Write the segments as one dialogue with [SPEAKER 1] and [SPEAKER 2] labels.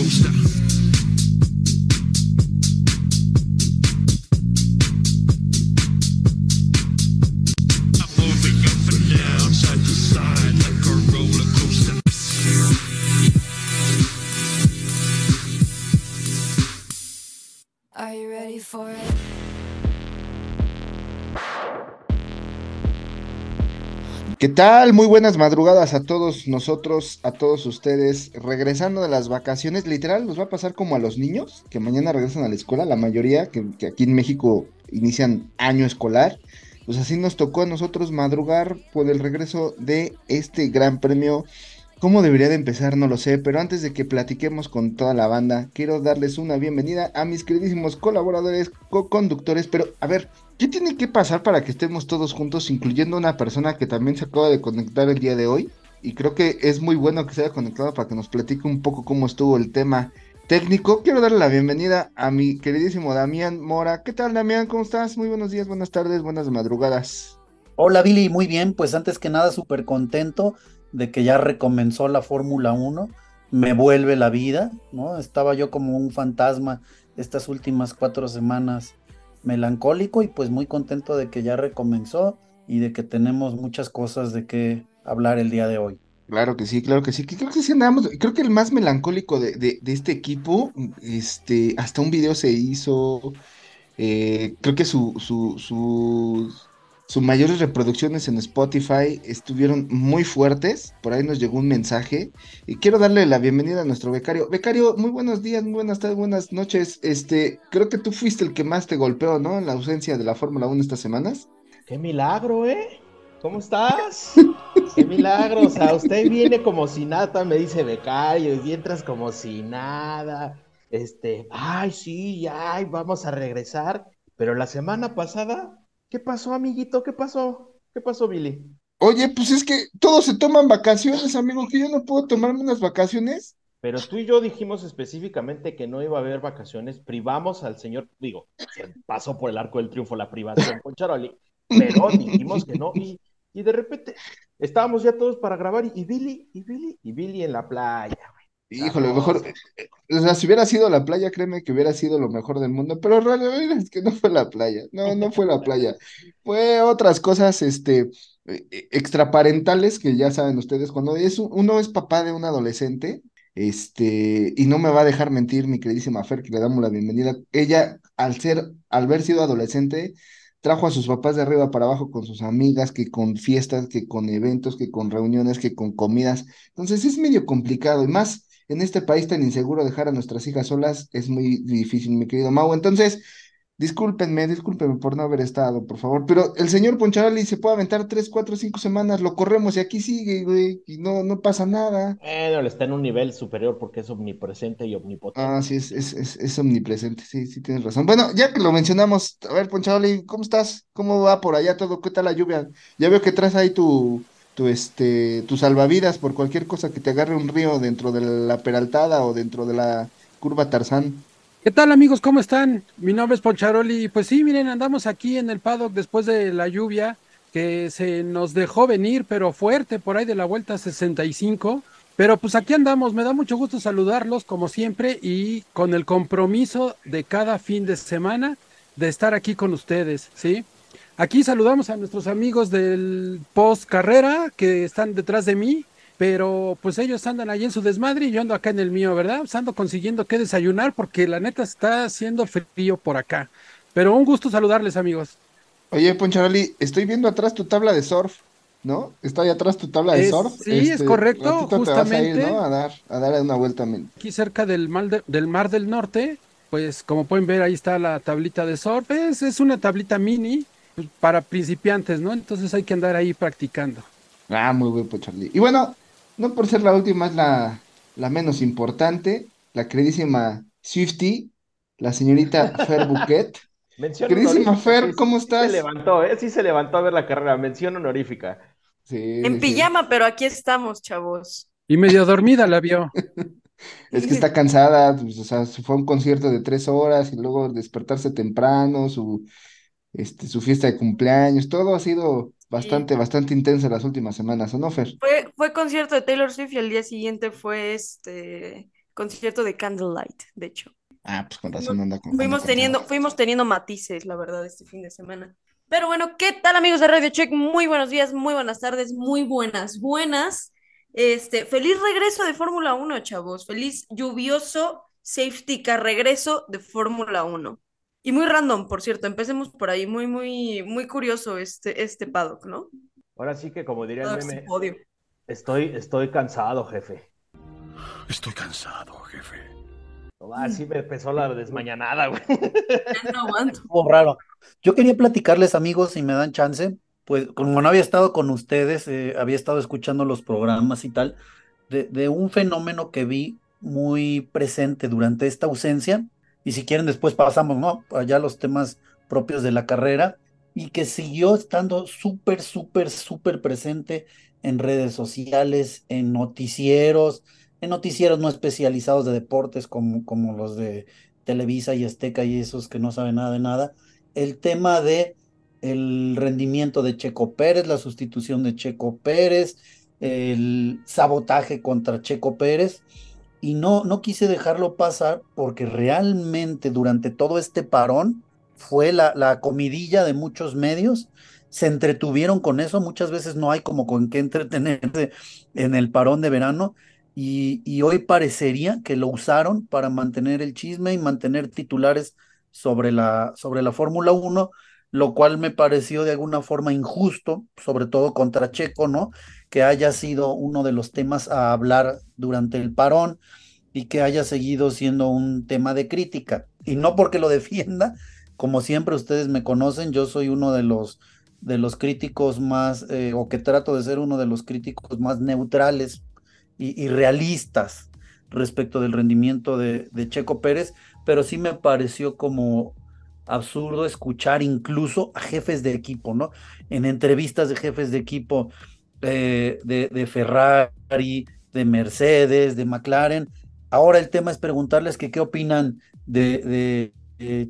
[SPEAKER 1] coaster.
[SPEAKER 2] ¿Qué tal? Muy buenas madrugadas a todos nosotros, a todos ustedes. Regresando de las vacaciones, literal, nos va a pasar como a los niños que mañana regresan a la escuela, la mayoría que, que aquí en México inician año escolar. Pues así nos tocó a nosotros madrugar por el regreso de este gran premio. ¿Cómo debería de empezar? No lo sé, pero antes de que platiquemos con toda la banda, quiero darles una bienvenida a mis queridísimos colaboradores, co-conductores. Pero, a ver, ¿qué tiene que pasar para que estemos todos juntos, incluyendo una persona que también se acaba de conectar el día de hoy? Y creo que es muy bueno que se haya conectado para que nos platique un poco cómo estuvo el tema técnico. Quiero darle la bienvenida a mi queridísimo Damián Mora. ¿Qué tal, Damián? ¿Cómo estás? Muy buenos días, buenas tardes, buenas madrugadas.
[SPEAKER 3] Hola Billy, muy bien, pues antes que nada súper contento de que ya recomenzó la Fórmula 1, me vuelve la vida, ¿no? Estaba yo como un fantasma estas últimas cuatro semanas melancólico y pues muy contento de que ya recomenzó y de que tenemos muchas cosas de qué hablar el día de hoy.
[SPEAKER 2] Claro que sí, claro que sí. Creo que sí andamos. Creo que el más melancólico de, de- de este equipo, este, hasta un video se hizo. eh, creo que su, su, su, sus mayores reproducciones en Spotify estuvieron muy fuertes. Por ahí nos llegó un mensaje. Y quiero darle la bienvenida a nuestro becario. Becario, muy buenos días, muy buenas tardes, buenas noches. Este, creo que tú fuiste el que más te golpeó, ¿no? En la ausencia de la Fórmula 1 estas semanas.
[SPEAKER 4] ¡Qué milagro, eh! ¿Cómo estás? ¡Qué milagro! O sea, usted viene como si nada, me dice becario, y entras como si nada. Este, ay, sí, ay, vamos a regresar. Pero la semana pasada, ¿qué pasó, amiguito? ¿Qué pasó? ¿Qué pasó, Billy?
[SPEAKER 2] Oye, pues es que todos se toman vacaciones, amigo, que yo no puedo tomarme unas vacaciones.
[SPEAKER 4] Pero tú y yo dijimos específicamente que no iba a haber vacaciones, privamos al señor, digo, se pasó por el arco del triunfo la privación con Charoli, pero dijimos que no, y, y de repente estábamos ya todos para grabar, y, y Billy, y Billy, y Billy en la playa, güey.
[SPEAKER 2] Híjole,
[SPEAKER 4] Vamos.
[SPEAKER 2] mejor, eh, o sea, si hubiera sido la playa, créeme que hubiera sido lo mejor del mundo, pero es que no fue la playa, no, no fue la playa, fue otras cosas, este, eh, eh, extraparentales que ya saben ustedes, cuando es, un- uno es papá de un adolescente, este, y no me va a dejar mentir mi queridísima Fer, que le damos la bienvenida, ella, al ser, al haber sido adolescente, trajo a sus papás de arriba para abajo con sus amigas, que con fiestas, que con eventos, que con reuniones, que con comidas, entonces es medio complicado, y más en este país tan inseguro dejar a nuestras hijas solas es muy difícil, mi querido Mau. Entonces, discúlpenme, discúlpenme por no haber estado, por favor. Pero el señor Poncharoli se puede aventar tres, cuatro, cinco semanas, lo corremos y aquí sigue, güey, y no, no pasa nada.
[SPEAKER 4] Bueno, está en un nivel superior porque es omnipresente y omnipotente.
[SPEAKER 2] Ah, sí, es, es, es, es omnipresente, sí, sí, tienes razón. Bueno, ya que lo mencionamos, a ver, Poncharoli, ¿cómo estás? ¿Cómo va por allá todo? ¿Qué tal la lluvia? Ya veo que traes ahí tu, tu, este, tu salvavidas por cualquier cosa que te agarre un río dentro de la peraltada o dentro de la curva Tarzán.
[SPEAKER 5] ¿Qué tal amigos? ¿Cómo están? Mi nombre es Poncharoli pues sí, miren, andamos aquí en el paddock después de la lluvia que se nos dejó venir, pero fuerte por ahí de la vuelta 65. Pero pues aquí andamos, me da mucho gusto saludarlos como siempre y con el compromiso de cada fin de semana de estar aquí con ustedes, ¿sí? Aquí saludamos a nuestros amigos del post carrera que están detrás de mí, pero pues ellos andan ahí en su desmadre y yo ando acá en el mío, ¿verdad? Pues ando consiguiendo qué desayunar porque la neta está haciendo frío por acá. Pero un gusto saludarles, amigos.
[SPEAKER 2] Oye, Poncharoli, estoy viendo atrás tu tabla de surf, ¿no? Está ahí atrás tu tabla de
[SPEAKER 5] Es-
[SPEAKER 2] surf.
[SPEAKER 5] sí, es correcto,
[SPEAKER 2] ratito te vas a ir,
[SPEAKER 5] justamente.
[SPEAKER 2] ¿no? A dar, a dar una vuelta. men.
[SPEAKER 5] Aquí cerca del mar, de- del mar del Norte, pues como pueden ver ahí está la tablita de surf. Es, es una tablita mini para principiantes, ¿no? Entonces hay que andar ahí practicando.
[SPEAKER 2] Ah, muy bien, Poncharoli. Y bueno, no por ser la última, es la, la menos importante, la queridísima Swifty, la señorita Fer Bouquet.
[SPEAKER 4] Mención
[SPEAKER 2] Queridísima Fer,
[SPEAKER 4] sí, sí,
[SPEAKER 2] ¿cómo
[SPEAKER 4] sí
[SPEAKER 2] estás?
[SPEAKER 4] se levantó, ¿eh? Sí se levantó a ver la carrera, mención honorífica.
[SPEAKER 2] Sí, sí,
[SPEAKER 6] En
[SPEAKER 2] sí.
[SPEAKER 6] pijama, pero aquí estamos, chavos.
[SPEAKER 5] Y medio dormida la vio.
[SPEAKER 2] Es que está cansada, pues, o sea, se fue a un concierto de tres horas y luego despertarse temprano, su, este, su fiesta de cumpleaños, todo ha sido bastante, bastante intenso las últimas semanas, ¿o no, Fer?
[SPEAKER 6] Fue, fue concierto de Taylor Swift y al día siguiente fue este concierto de Candlelight, de hecho.
[SPEAKER 2] Ah, pues con razón anda con. anda
[SPEAKER 6] Fuimos teniendo, fuimos teniendo matices, la verdad, este fin de semana. Pero bueno, ¿qué tal amigos de Radio Check? Muy buenos días, muy buenas tardes, muy buenas, buenas. Este, feliz regreso de Fórmula 1, chavos. Feliz lluvioso safety car regreso de Fórmula 1. Y muy random, por cierto, empecemos por ahí, muy, muy, muy curioso este, este paddock, ¿no?
[SPEAKER 4] Ahora sí que como diría el meme,
[SPEAKER 6] sin podio.
[SPEAKER 4] estoy, estoy cansado, jefe.
[SPEAKER 1] Estoy cansado, jefe.
[SPEAKER 4] Así me empezó la desmañanada, güey.
[SPEAKER 6] Ya no aguanto.
[SPEAKER 3] Estuvo raro. Yo quería platicarles, amigos, si me dan chance, pues como no había estado con ustedes, eh, había estado escuchando los programas y tal, de, de un fenómeno que vi muy presente durante esta ausencia, y si quieren después pasamos, ¿no? Allá los temas propios de la carrera, y que siguió estando súper, súper, súper presente en redes sociales, en noticieros, en noticieros no especializados de deportes como, como los de Televisa y Azteca y esos que no saben nada de nada, el tema de el rendimiento de Checo Pérez, la sustitución de Checo Pérez, el sabotaje contra Checo Pérez, y no, no quise dejarlo pasar porque realmente durante todo este parón fue la, la comidilla de muchos medios, se entretuvieron con eso, muchas veces no hay como con qué entretenerse en el parón de verano, y, hoy parecería que lo usaron para mantener el chisme y mantener titulares sobre la, sobre la Fórmula 1, lo cual me pareció de alguna forma injusto, sobre todo contra Checo, ¿no? Que haya sido uno de los temas a hablar durante el parón y que haya seguido siendo un tema de crítica. Y no porque lo defienda, como siempre ustedes me conocen, yo soy uno de los de los críticos más, eh, o que trato de ser uno de los críticos más neutrales y, y realistas respecto del rendimiento de, de Checo Pérez, pero sí me pareció como absurdo escuchar incluso a jefes de equipo, ¿no? En entrevistas de jefes de equipo eh, de, de Ferrari, de Mercedes, de McLaren. Ahora el tema es preguntarles que qué opinan de,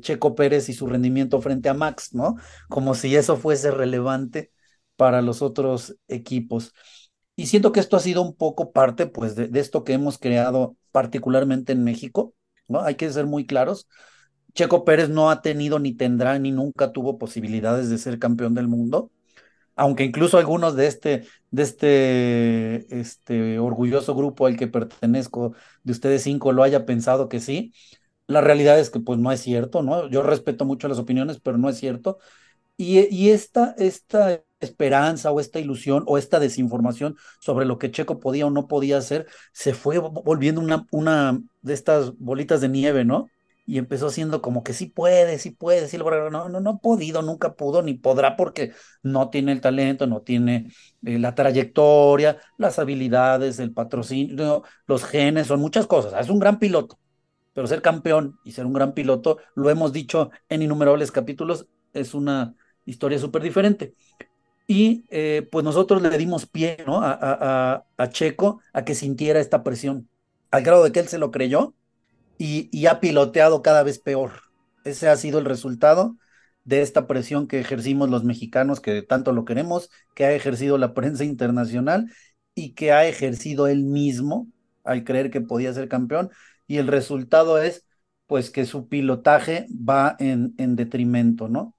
[SPEAKER 3] Checo Pérez y su rendimiento frente a Max, ¿no? Como si eso fuese relevante para los otros equipos. Y siento que esto ha sido un poco parte, pues, de, de esto que hemos creado particularmente en México, ¿no? Hay que ser muy claros. Checo Pérez no ha tenido ni tendrá ni nunca tuvo posibilidades de ser campeón del mundo, aunque incluso algunos de este, de este, este orgulloso grupo al que pertenezco, de ustedes cinco, lo haya pensado que sí. La realidad es que pues no es cierto, ¿no? Yo respeto mucho las opiniones, pero no es cierto. Y, y esta, esta esperanza o esta ilusión o esta desinformación sobre lo que Checo podía o no podía hacer se fue volviendo una, una de estas bolitas de nieve, ¿no? Y empezó siendo como que sí puede, sí puede, sí logra, no, no, no ha podido, nunca pudo, ni podrá porque no tiene el talento, no tiene eh, la trayectoria, las habilidades, el patrocinio, los genes, son muchas cosas. Es un gran piloto, pero ser campeón y ser un gran piloto, lo hemos dicho en innumerables capítulos, es una historia súper diferente. Y eh, pues nosotros le dimos pie ¿no? a, a, a Checo a que sintiera esta presión, al grado de que él se lo creyó y, ha piloteado cada vez peor. Ese ha sido el resultado de esta presión que ejercimos los mexicanos, que tanto lo queremos, que ha ejercido la prensa internacional y que ha ejercido él mismo al creer que podía ser campeón. Y el resultado es, pues, que su pilotaje va en, en detrimento, ¿no?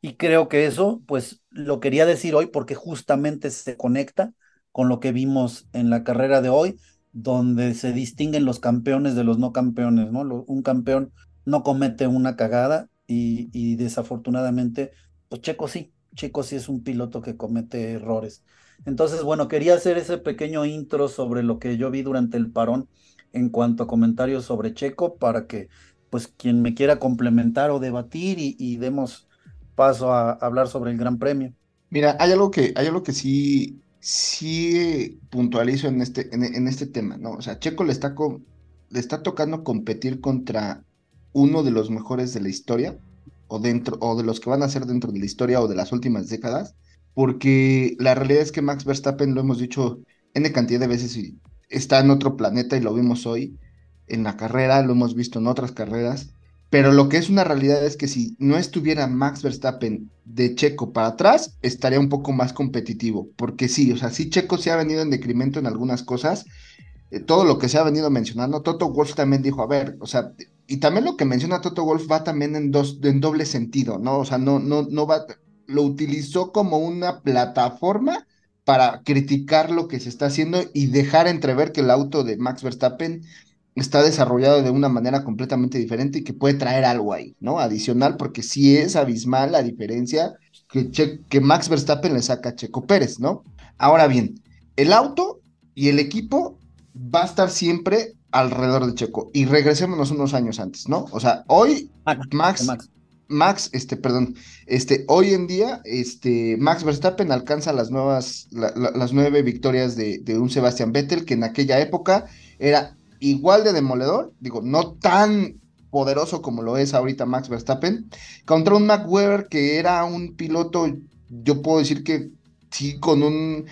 [SPEAKER 3] Y creo que eso, pues, lo quería decir hoy porque justamente se conecta con lo que vimos en la carrera de hoy, donde se distinguen los campeones de los no campeones, ¿no? Un campeón no comete una cagada y, desafortunadamente, pues Checo sí, Checo sí es un piloto que comete errores. Entonces, bueno, quería hacer ese pequeño intro sobre lo que yo vi durante el parón en cuanto a comentarios sobre Checo para que, pues, quien me quiera complementar o debatir y, y demos paso a, a hablar sobre el Gran Premio.
[SPEAKER 2] Mira, hay algo que, hay algo que sí sí puntualizo en este, en, este tema, ¿no? O sea, Checo le está, le está tocando competir contra uno de los mejores de la historia, o dentro, o de los que van a ser dentro de la historia o de las últimas décadas, porque la realidad es que Max Verstappen, lo hemos dicho N cantidad de veces, y está en otro planeta y lo vimos hoy en la carrera, lo hemos visto en otras carreras, pero lo que es una realidad es que si no estuviera Max Verstappen de Checo para atrás, estaría un poco más competitivo. Porque sí, o sea, sí Checo se ha venido en decremento en algunas cosas, eh, todo lo que se ha venido mencionando, Toto Wolf también dijo, a ver, o sea, y también lo que menciona Toto Wolf va también en dos, en doble sentido, ¿no? O sea, no, no, no va, lo utilizó como una plataforma para criticar lo que se está haciendo y dejar entrever que el auto de Max Verstappen está desarrollado de una manera completamente diferente y que puede traer algo ahí, ¿no? Adicional, porque sí es abismal la diferencia que, Che- que Max Verstappen le saca a Checo Pérez, ¿no? Ahora bien, el auto y el equipo va a estar siempre alrededor de Checo. Y regresémonos unos años antes, ¿no? O sea, hoy
[SPEAKER 3] Max,
[SPEAKER 2] Max,
[SPEAKER 3] Max.
[SPEAKER 2] Max, este, perdón, este, hoy en día, este, Max Verstappen alcanza las nuevas, la- la- las nueve victorias de, de un Sebastian Vettel, que en aquella época era igual de demoledor, digo, no tan poderoso como lo es ahorita Max Verstappen, contra un Mac Webber que era un piloto, yo puedo decir que sí, con un,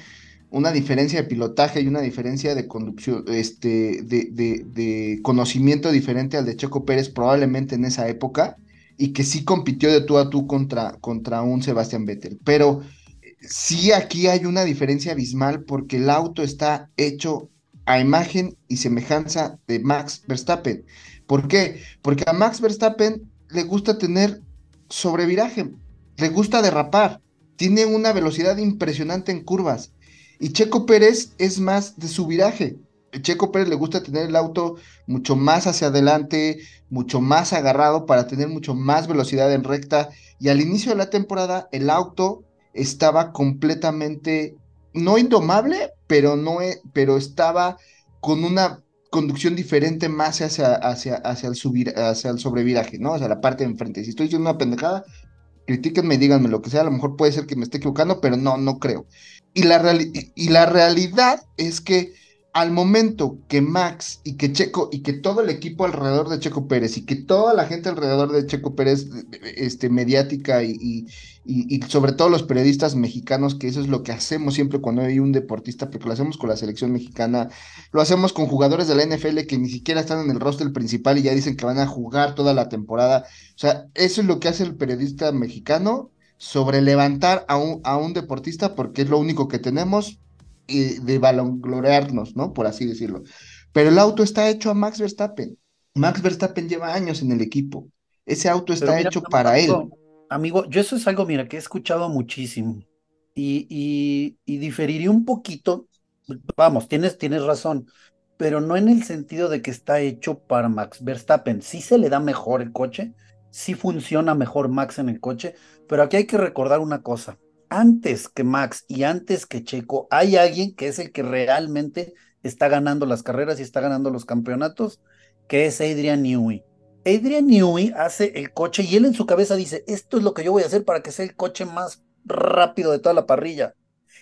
[SPEAKER 2] una diferencia de pilotaje y una diferencia de conducción, este, de, de, conocimiento diferente al de Checo Pérez probablemente en esa época y que sí compitió de tú a tú contra, contra un Sebastian Vettel. Pero eh, sí aquí hay una diferencia abismal porque el auto está hecho a imagen y semejanza de Max Verstappen. ¿Por qué? Porque a Max Verstappen le gusta tener sobreviraje, le gusta derrapar, tiene una velocidad impresionante en curvas. Y Checo Pérez es más de su viraje. Checo Pérez le gusta tener el auto mucho más hacia adelante, mucho más agarrado para tener mucho más velocidad en recta. Y al inicio de la temporada el auto estaba completamente, no indomable, pero, no, e- pero estaba con una conducción diferente más hacia, hacia, hacia, el, subir, hacia el sobreviraje, ¿no? Hacia la parte de enfrente. Si estoy diciendo una pendejada, critíquenme, díganme lo que sea, a lo mejor puede ser que me esté equivocando, pero no, no creo. Y la, reali- y la realidad es que al momento que Max y que Checo y que todo el equipo alrededor de Checo Pérez y que toda la gente alrededor de Checo Pérez, este, mediática y, y, y- y sobre todo los periodistas mexicanos, que eso es lo que hacemos siempre cuando hay un deportista, porque lo hacemos con la selección mexicana, lo hacemos con jugadores de la NFL que ni siquiera están en el roster principal y ya dicen que van a jugar toda la temporada. O sea, eso es lo que hace el periodista mexicano sobre levantar a un, a un deportista porque es lo único que tenemos y de balonglorearnos, ¿no? Por así decirlo. Pero el auto está hecho a Max Verstappen. Max Verstappen lleva años en el equipo. Ese auto está
[SPEAKER 3] mira,
[SPEAKER 2] hecho para él.
[SPEAKER 3] amigo, amigo, yo eso es algo, mira, que he escuchado muchísimo y, y, y diferiría un poquito, vamos, tienes, tienes razón, pero no en el sentido de que está hecho para Max Verstappen. Sí se le da mejor el coche, sí funciona mejor Max en el coche, pero aquí hay que recordar una cosa. Antes que Max y antes que Checo, hay alguien que es el que realmente está ganando las carreras y está ganando los campeonatos, que es Adrian Newey. Adrian Newey hace el coche y él en su cabeza dice, esto es lo que yo voy a hacer para que sea el coche más rápido de toda la parrilla.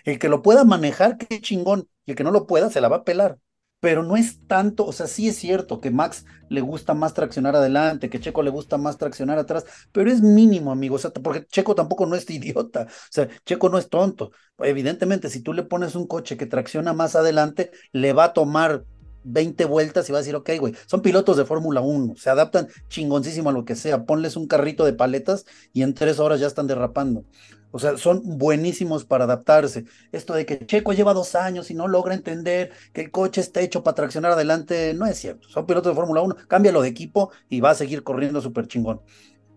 [SPEAKER 3] El que lo pueda manejar, qué chingón, y el que no lo pueda, se la va a pelar. Pero no es tanto, o sea, sí es cierto que Max le gusta más traccionar adelante, que Checo le gusta más traccionar atrás, pero es mínimo, amigo, o sea, porque Checo tampoco no es idiota, o sea, Checo no es tonto. Evidentemente, si tú le pones un coche que tracciona más adelante, le va a tomar 20 vueltas y va a decir, ok, güey, son pilotos de Fórmula 1, se adaptan chingoncísimo a lo que sea, ponles un carrito de paletas y en tres horas ya están derrapando. O sea, son buenísimos para adaptarse. Esto de que Checo lleva dos años y no logra entender que el coche está hecho para traccionar adelante, no es cierto. Son pilotos de Fórmula 1, cámbialo de equipo y va a seguir corriendo súper chingón.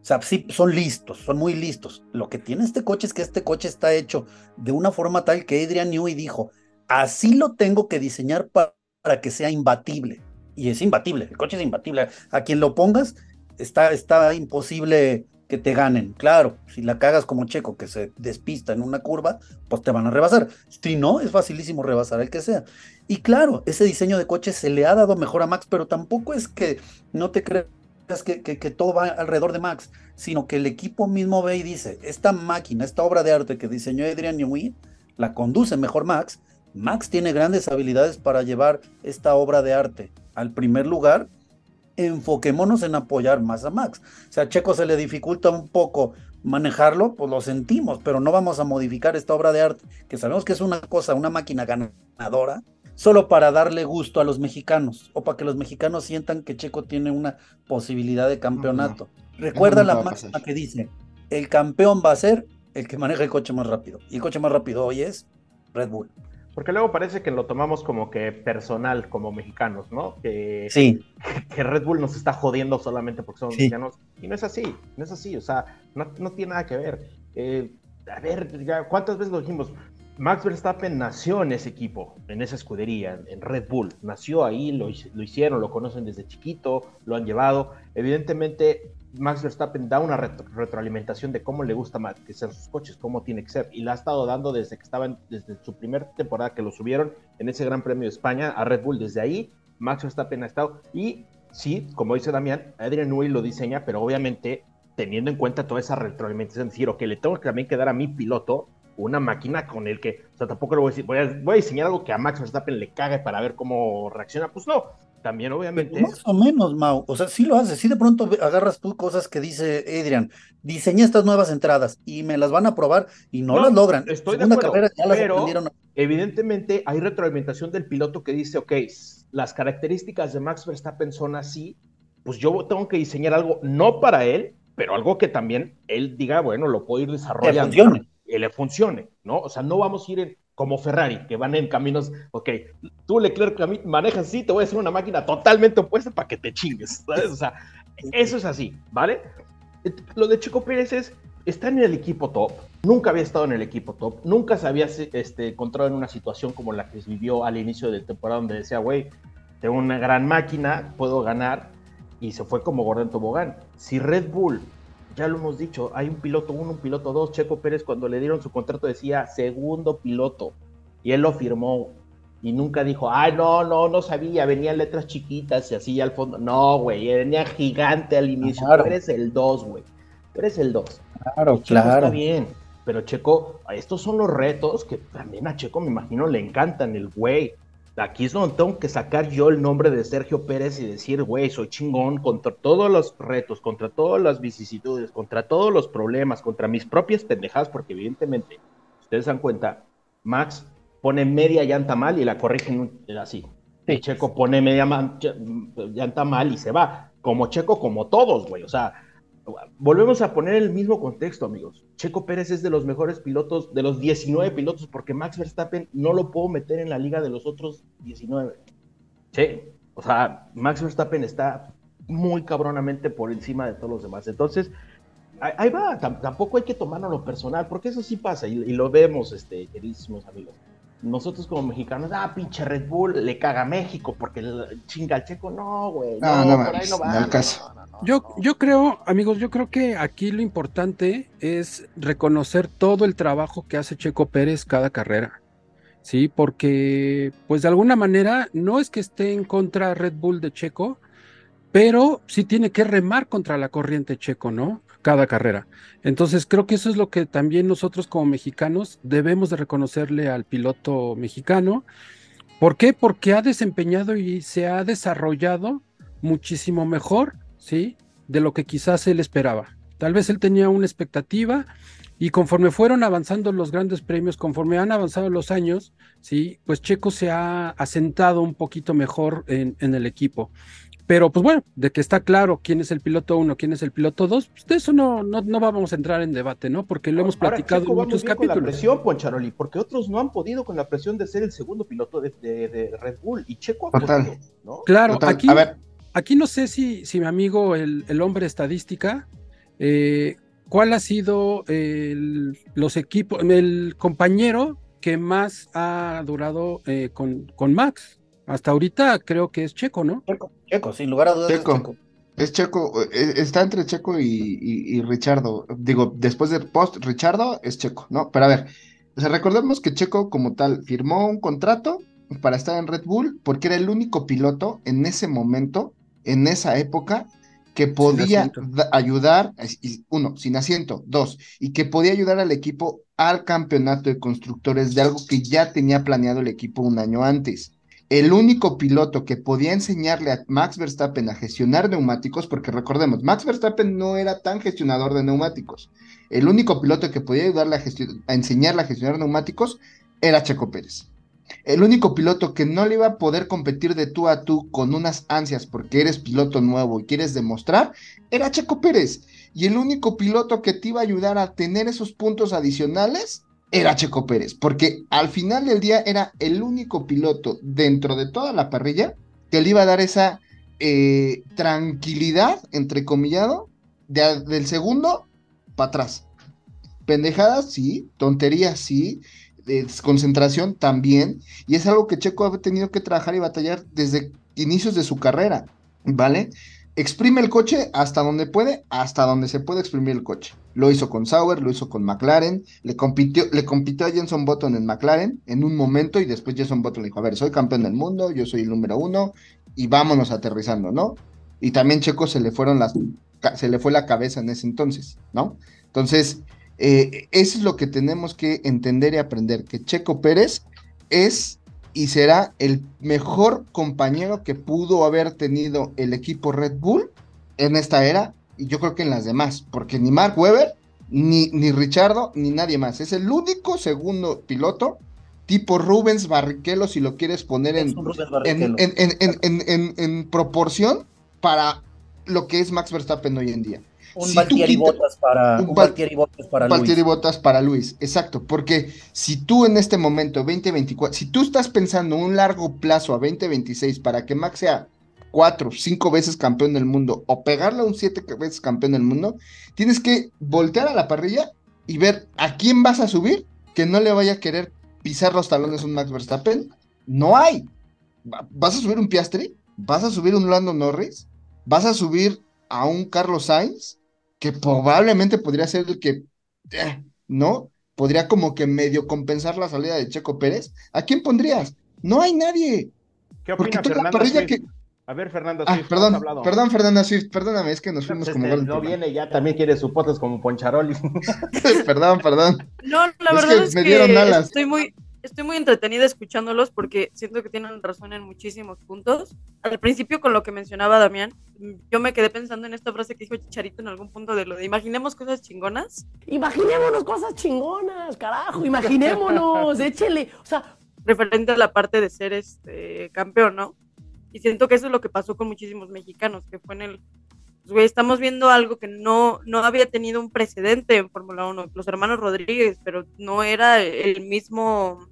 [SPEAKER 3] O sea, sí, son listos, son muy listos. Lo que tiene este coche es que este coche está hecho de una forma tal que Adrian Newey dijo, así lo tengo que diseñar pa- para que sea imbatible. Y es imbatible, el coche es imbatible. A quien lo pongas, está, está imposible que te ganen. Claro, si la cagas como Checo, que se despista en una curva, pues te van a rebasar. Si no, es facilísimo rebasar al que sea. Y claro, ese diseño de coche se le ha dado mejor a Max, pero tampoco es que no te creas que, todo va alrededor de Max, sino que el equipo mismo ve y dice, esta máquina, esta obra de arte que diseñó Adrian Newey, la conduce mejor Max. Max tiene grandes habilidades para llevar esta obra de arte al primer lugar enfoquémonos en apoyar más a Max. O sea, a Checo se le dificulta un poco manejarlo, pues lo sentimos, pero no vamos a modificar esta obra de arte, que sabemos que es una cosa, una máquina ganadora, solo para darle gusto a los mexicanos o para que los mexicanos sientan que Checo tiene una posibilidad de campeonato. Recuerda la máxima que dice, el campeón va a ser el que maneja el coche más rápido. Y el coche más rápido hoy es Red Bull.
[SPEAKER 4] Porque luego parece que lo tomamos como que personal, como mexicanos, ¿no? Que,
[SPEAKER 3] Sí,
[SPEAKER 4] que Red Bull nos está jodiendo solamente porque somos
[SPEAKER 3] Sí.
[SPEAKER 4] mexicanos. Y no es así, no es así, o sea, no, no tiene nada que ver. Eh, a ver, ya, ¿cuántas veces lo dijimos? Max Verstappen nació en ese equipo, en esa escudería, en Red Bull. Nació ahí, lo, lo hicieron, lo conocen desde chiquito, lo han llevado. Evidentemente, Max Verstappen da una retro- retroalimentación de cómo le gusta más que sean sus coches, cómo tiene que ser. Y la ha estado dando desde que estaban, desde su primera temporada que lo subieron en ese Gran Premio de España a Red Bull. Desde ahí, Max Verstappen ha estado. Y sí, como dice Damián, Adrian Newey lo diseña, pero obviamente teniendo en cuenta toda esa retroalimentación, decir, ok, le tengo que también que dar a mi piloto una máquina con el que, o sea, tampoco le voy a decir, a, voy a diseñar algo que a Max Verstappen le cague para ver cómo reacciona. Pues no, también obviamente.
[SPEAKER 3] más o menos, Mau. O sea, sí lo haces. Sí de pronto agarras tú cosas que dice Adrian. Diseñé estas nuevas entradas y me las van a probar y no,
[SPEAKER 4] No,
[SPEAKER 3] las logran.
[SPEAKER 4] estoy de
[SPEAKER 3] Segunda
[SPEAKER 4] acuerdo,
[SPEAKER 3] carrera ya las
[SPEAKER 4] pero-
[SPEAKER 3] aprendieron.
[SPEAKER 4] Evidentemente hay retroalimentación del piloto que dice, ok, las características de Max Verstappen son así, pues yo tengo que diseñar algo no para él, pero algo que también él diga, bueno, lo puedo ir
[SPEAKER 3] Que
[SPEAKER 4] desarrollando.
[SPEAKER 3] funcione.
[SPEAKER 4] y le funcione, ¿no? O sea, no vamos a ir en- como Ferrari, que van en caminos, ok, tú Leclerc manejas así, te voy a hacer una máquina totalmente opuesta para que te chingues, ¿sabes? O sea, eso es así, ¿vale? Lo de Chico Pérez es, está en el equipo top, nunca había estado en el equipo top, nunca se había este, encontrado en una situación como la que vivió al inicio de temporada, donde decía, güey, tengo una gran máquina, puedo ganar, y se fue como Gordon Tobogán. Si Red Bull ya lo hemos dicho, hay un piloto uno, un piloto dos. Checo Pérez cuando le dieron su contrato decía segundo piloto y él lo firmó y nunca dijo, ay, no, no, no sabía, venían letras chiquitas y así al fondo. No, güey, venía gigante al inicio.
[SPEAKER 3] Claro.
[SPEAKER 4] Tú eres el dos, güey. Tú eres el dos.
[SPEAKER 3] Claro,
[SPEAKER 4] Checo Está
[SPEAKER 3] claro.
[SPEAKER 4] bien, pero Checo, estos son los retos que también a Checo me imagino le encantan, el güey. Aquí es donde tengo que sacar yo el nombre de Sergio Pérez y decir, güey, soy chingón contra todos los retos, contra todas las vicisitudes, contra todos los problemas, contra mis propias pendejadas, porque evidentemente, ustedes dan cuenta, Max pone media llanta mal y la corrigen así. Y Checo pone media llanta mal y se va. Como Checo, como todos, güey. O sea, volvemos a poner el mismo contexto, amigos. Checo Pérez es de los mejores pilotos, de los 19 pilotos, porque Max Verstappen no lo puedo meter en la liga de los otros 19. Sí, o sea, Max Verstappen está muy cabronamente por encima de todos los demás. Entonces, ahí va, Tam- tampoco hay que tomarlo lo personal, porque eso sí pasa y, y lo vemos, este, queridísimos amigos. Nosotros como mexicanos, ah, pinche Red Bull, le caga a México porque chinga al checo. No, güey, no,
[SPEAKER 2] No, no
[SPEAKER 4] por ahí no va. no,
[SPEAKER 2] caso.
[SPEAKER 4] no, no, no,
[SPEAKER 5] Yo,
[SPEAKER 4] no.
[SPEAKER 5] yo creo, amigos, yo creo que aquí lo importante es reconocer todo el trabajo que hace Checo Pérez cada carrera. Sí, porque pues de alguna manera no es que esté en contra Red Bull de Checo, pero sí tiene que remar contra la corriente Checo, ¿no? Cada carrera. Entonces creo que eso es lo que también nosotros como mexicanos debemos de reconocerle al piloto mexicano. ¿Por qué? Porque ha desempeñado y se ha desarrollado muchísimo mejor, ¿sí? De lo que quizás él esperaba. Tal vez él tenía una expectativa y conforme fueron avanzando los grandes premios, conforme han avanzado los años, sí, pues Checo se ha asentado un poquito mejor en, en el equipo. Pero pues bueno, de que está claro quién es el piloto uno, quién es el piloto dos, pues de eso no, no, no vamos a entrar en debate, ¿no? Porque lo hemos
[SPEAKER 4] Ahora,
[SPEAKER 5] platicado
[SPEAKER 4] Checo
[SPEAKER 5] en muchos
[SPEAKER 4] bien con la
[SPEAKER 5] capítulos.
[SPEAKER 4] presión, Poncharoli, porque otros no han podido con la presión de ser el segundo piloto de, de- de Red Bull y Checo ha podido, ¿no?
[SPEAKER 5] Claro,
[SPEAKER 2] Total,
[SPEAKER 5] aquí,
[SPEAKER 2] A ver,
[SPEAKER 5] aquí no sé si, si mi amigo, el, el hombre estadística, eh, cuál ha sido el, los equipos, el compañero que más ha durado eh, con, con Max. Hasta ahorita creo que es Checo, ¿no?
[SPEAKER 3] Checo, Checo, sin lugar a dudas. es
[SPEAKER 2] Checo. Es Checo, eh, está entre Checo y, y, y Richardo. Digo, después del post, Richardo es Checo, ¿no? Pero a ver, o sea, recordemos que Checo como tal firmó un contrato para estar en Red Bull porque era el único piloto en ese momento, en esa época, que podía ayudar, y- uno, sin asiento, dos, y que podía ayudar al equipo al campeonato de constructores de algo que ya tenía planeado el equipo un año antes. El único piloto que podía enseñarle a Max Verstappen a gestionar neumáticos, porque recordemos, Max Verstappen no era tan gestionador de neumáticos. El único piloto que podía ayudarle a, enseñarle a gestionar neumáticos era Checo Pérez. El único piloto que no le iba a poder competir de tú a tú con unas ansias porque eres piloto nuevo y quieres demostrar era Checo Pérez. Y el único piloto que te iba a ayudar a tener esos puntos adicionales era Checo Pérez, porque al final del día era el único piloto dentro de toda la parrilla que le iba a dar esa eh, tranquilidad, entrecomillado, de- del segundo para atrás. Pendejadas, sí, tonterías, sí, desconcentración también, y es algo que Checo ha tenido que trabajar y batallar desde inicios de su carrera, ¿vale? Exprime el coche hasta donde puede, hasta donde se puede exprimir el coche. Lo hizo con Sauber, lo hizo con McLaren, le compitió, le compitió a Jenson Button en McLaren en un momento y después Jenson Button le dijo, a ver, soy campeón del mundo, yo soy el número uno y vámonos aterrizando, ¿no? Y también Checo se le fueron las, se le fue la cabeza en ese entonces, ¿no? Entonces, eh, eso es lo que tenemos que entender y aprender, que Checo Pérez es y será el mejor compañero que pudo haber tenido el equipo Red Bull en esta era, y yo creo que en las demás, porque ni Mark Webber, ni, ni Richardo, ni nadie más. Es el único segundo piloto, tipo Rubens Barrichello, si lo quieres poner en, en- en- en proporción para lo que es Max Verstappen hoy en día.
[SPEAKER 3] Un
[SPEAKER 2] si
[SPEAKER 3] Valtieri Bottas para
[SPEAKER 2] un
[SPEAKER 3] un
[SPEAKER 2] Val-
[SPEAKER 3] Valtieri Bottas para Luis.
[SPEAKER 2] Bottas para Luis, exacto, porque si tú en este momento 2024, si tú estás pensando un largo plazo a 2026 para que Max sea cuatro, cinco veces campeón del mundo o pegarle a un siete veces campeón del mundo, tienes que voltear a la parrilla y ver a quién vas a subir que no le vaya a querer pisar los talones a un Max Verstappen. No hay. Va- ¿Vas a subir un Piastri? ¿Vas a subir un Lando Norris? ¿Vas a subir a un Carlos Sainz? Que probablemente podría ser el que, eh, ¿no? Podría como que medio compensar la salida de Checo Pérez. ¿A quién pondrías? No hay nadie.
[SPEAKER 4] ¿Qué
[SPEAKER 2] Porque
[SPEAKER 4] opina Fernanda Swift?
[SPEAKER 2] que.
[SPEAKER 4] A ver, Fernanda
[SPEAKER 2] Ah,
[SPEAKER 4] Swift,
[SPEAKER 2] perdón, perdón, Fernanda Swift, perdóname, es que nos fuimos como
[SPEAKER 4] este,
[SPEAKER 2] gol.
[SPEAKER 4] no viene ya, también quiere su potes como Poncharoli.
[SPEAKER 2] perdón, perdón.
[SPEAKER 6] No, la
[SPEAKER 2] Es
[SPEAKER 6] verdad
[SPEAKER 2] que
[SPEAKER 6] es
[SPEAKER 2] me
[SPEAKER 6] que
[SPEAKER 2] dieron alas.
[SPEAKER 6] estoy muy, estoy muy entretenida escuchándolos porque siento que tienen razón en muchísimos puntos. Al principio, con lo que mencionaba Damián, yo me quedé pensando en esta frase que dijo Chicharito en algún punto de lo de imaginemos cosas chingonas.
[SPEAKER 7] Imaginémonos cosas chingonas, carajo, imaginémonos, échele. O sea,
[SPEAKER 6] referente a la parte de ser este campeón, ¿no? Y siento que eso es lo que pasó con muchísimos mexicanos, que fue en el pues, güey, estamos viendo algo que no, no había tenido un precedente en Fórmula 1, los hermanos Rodríguez, pero no era el mismo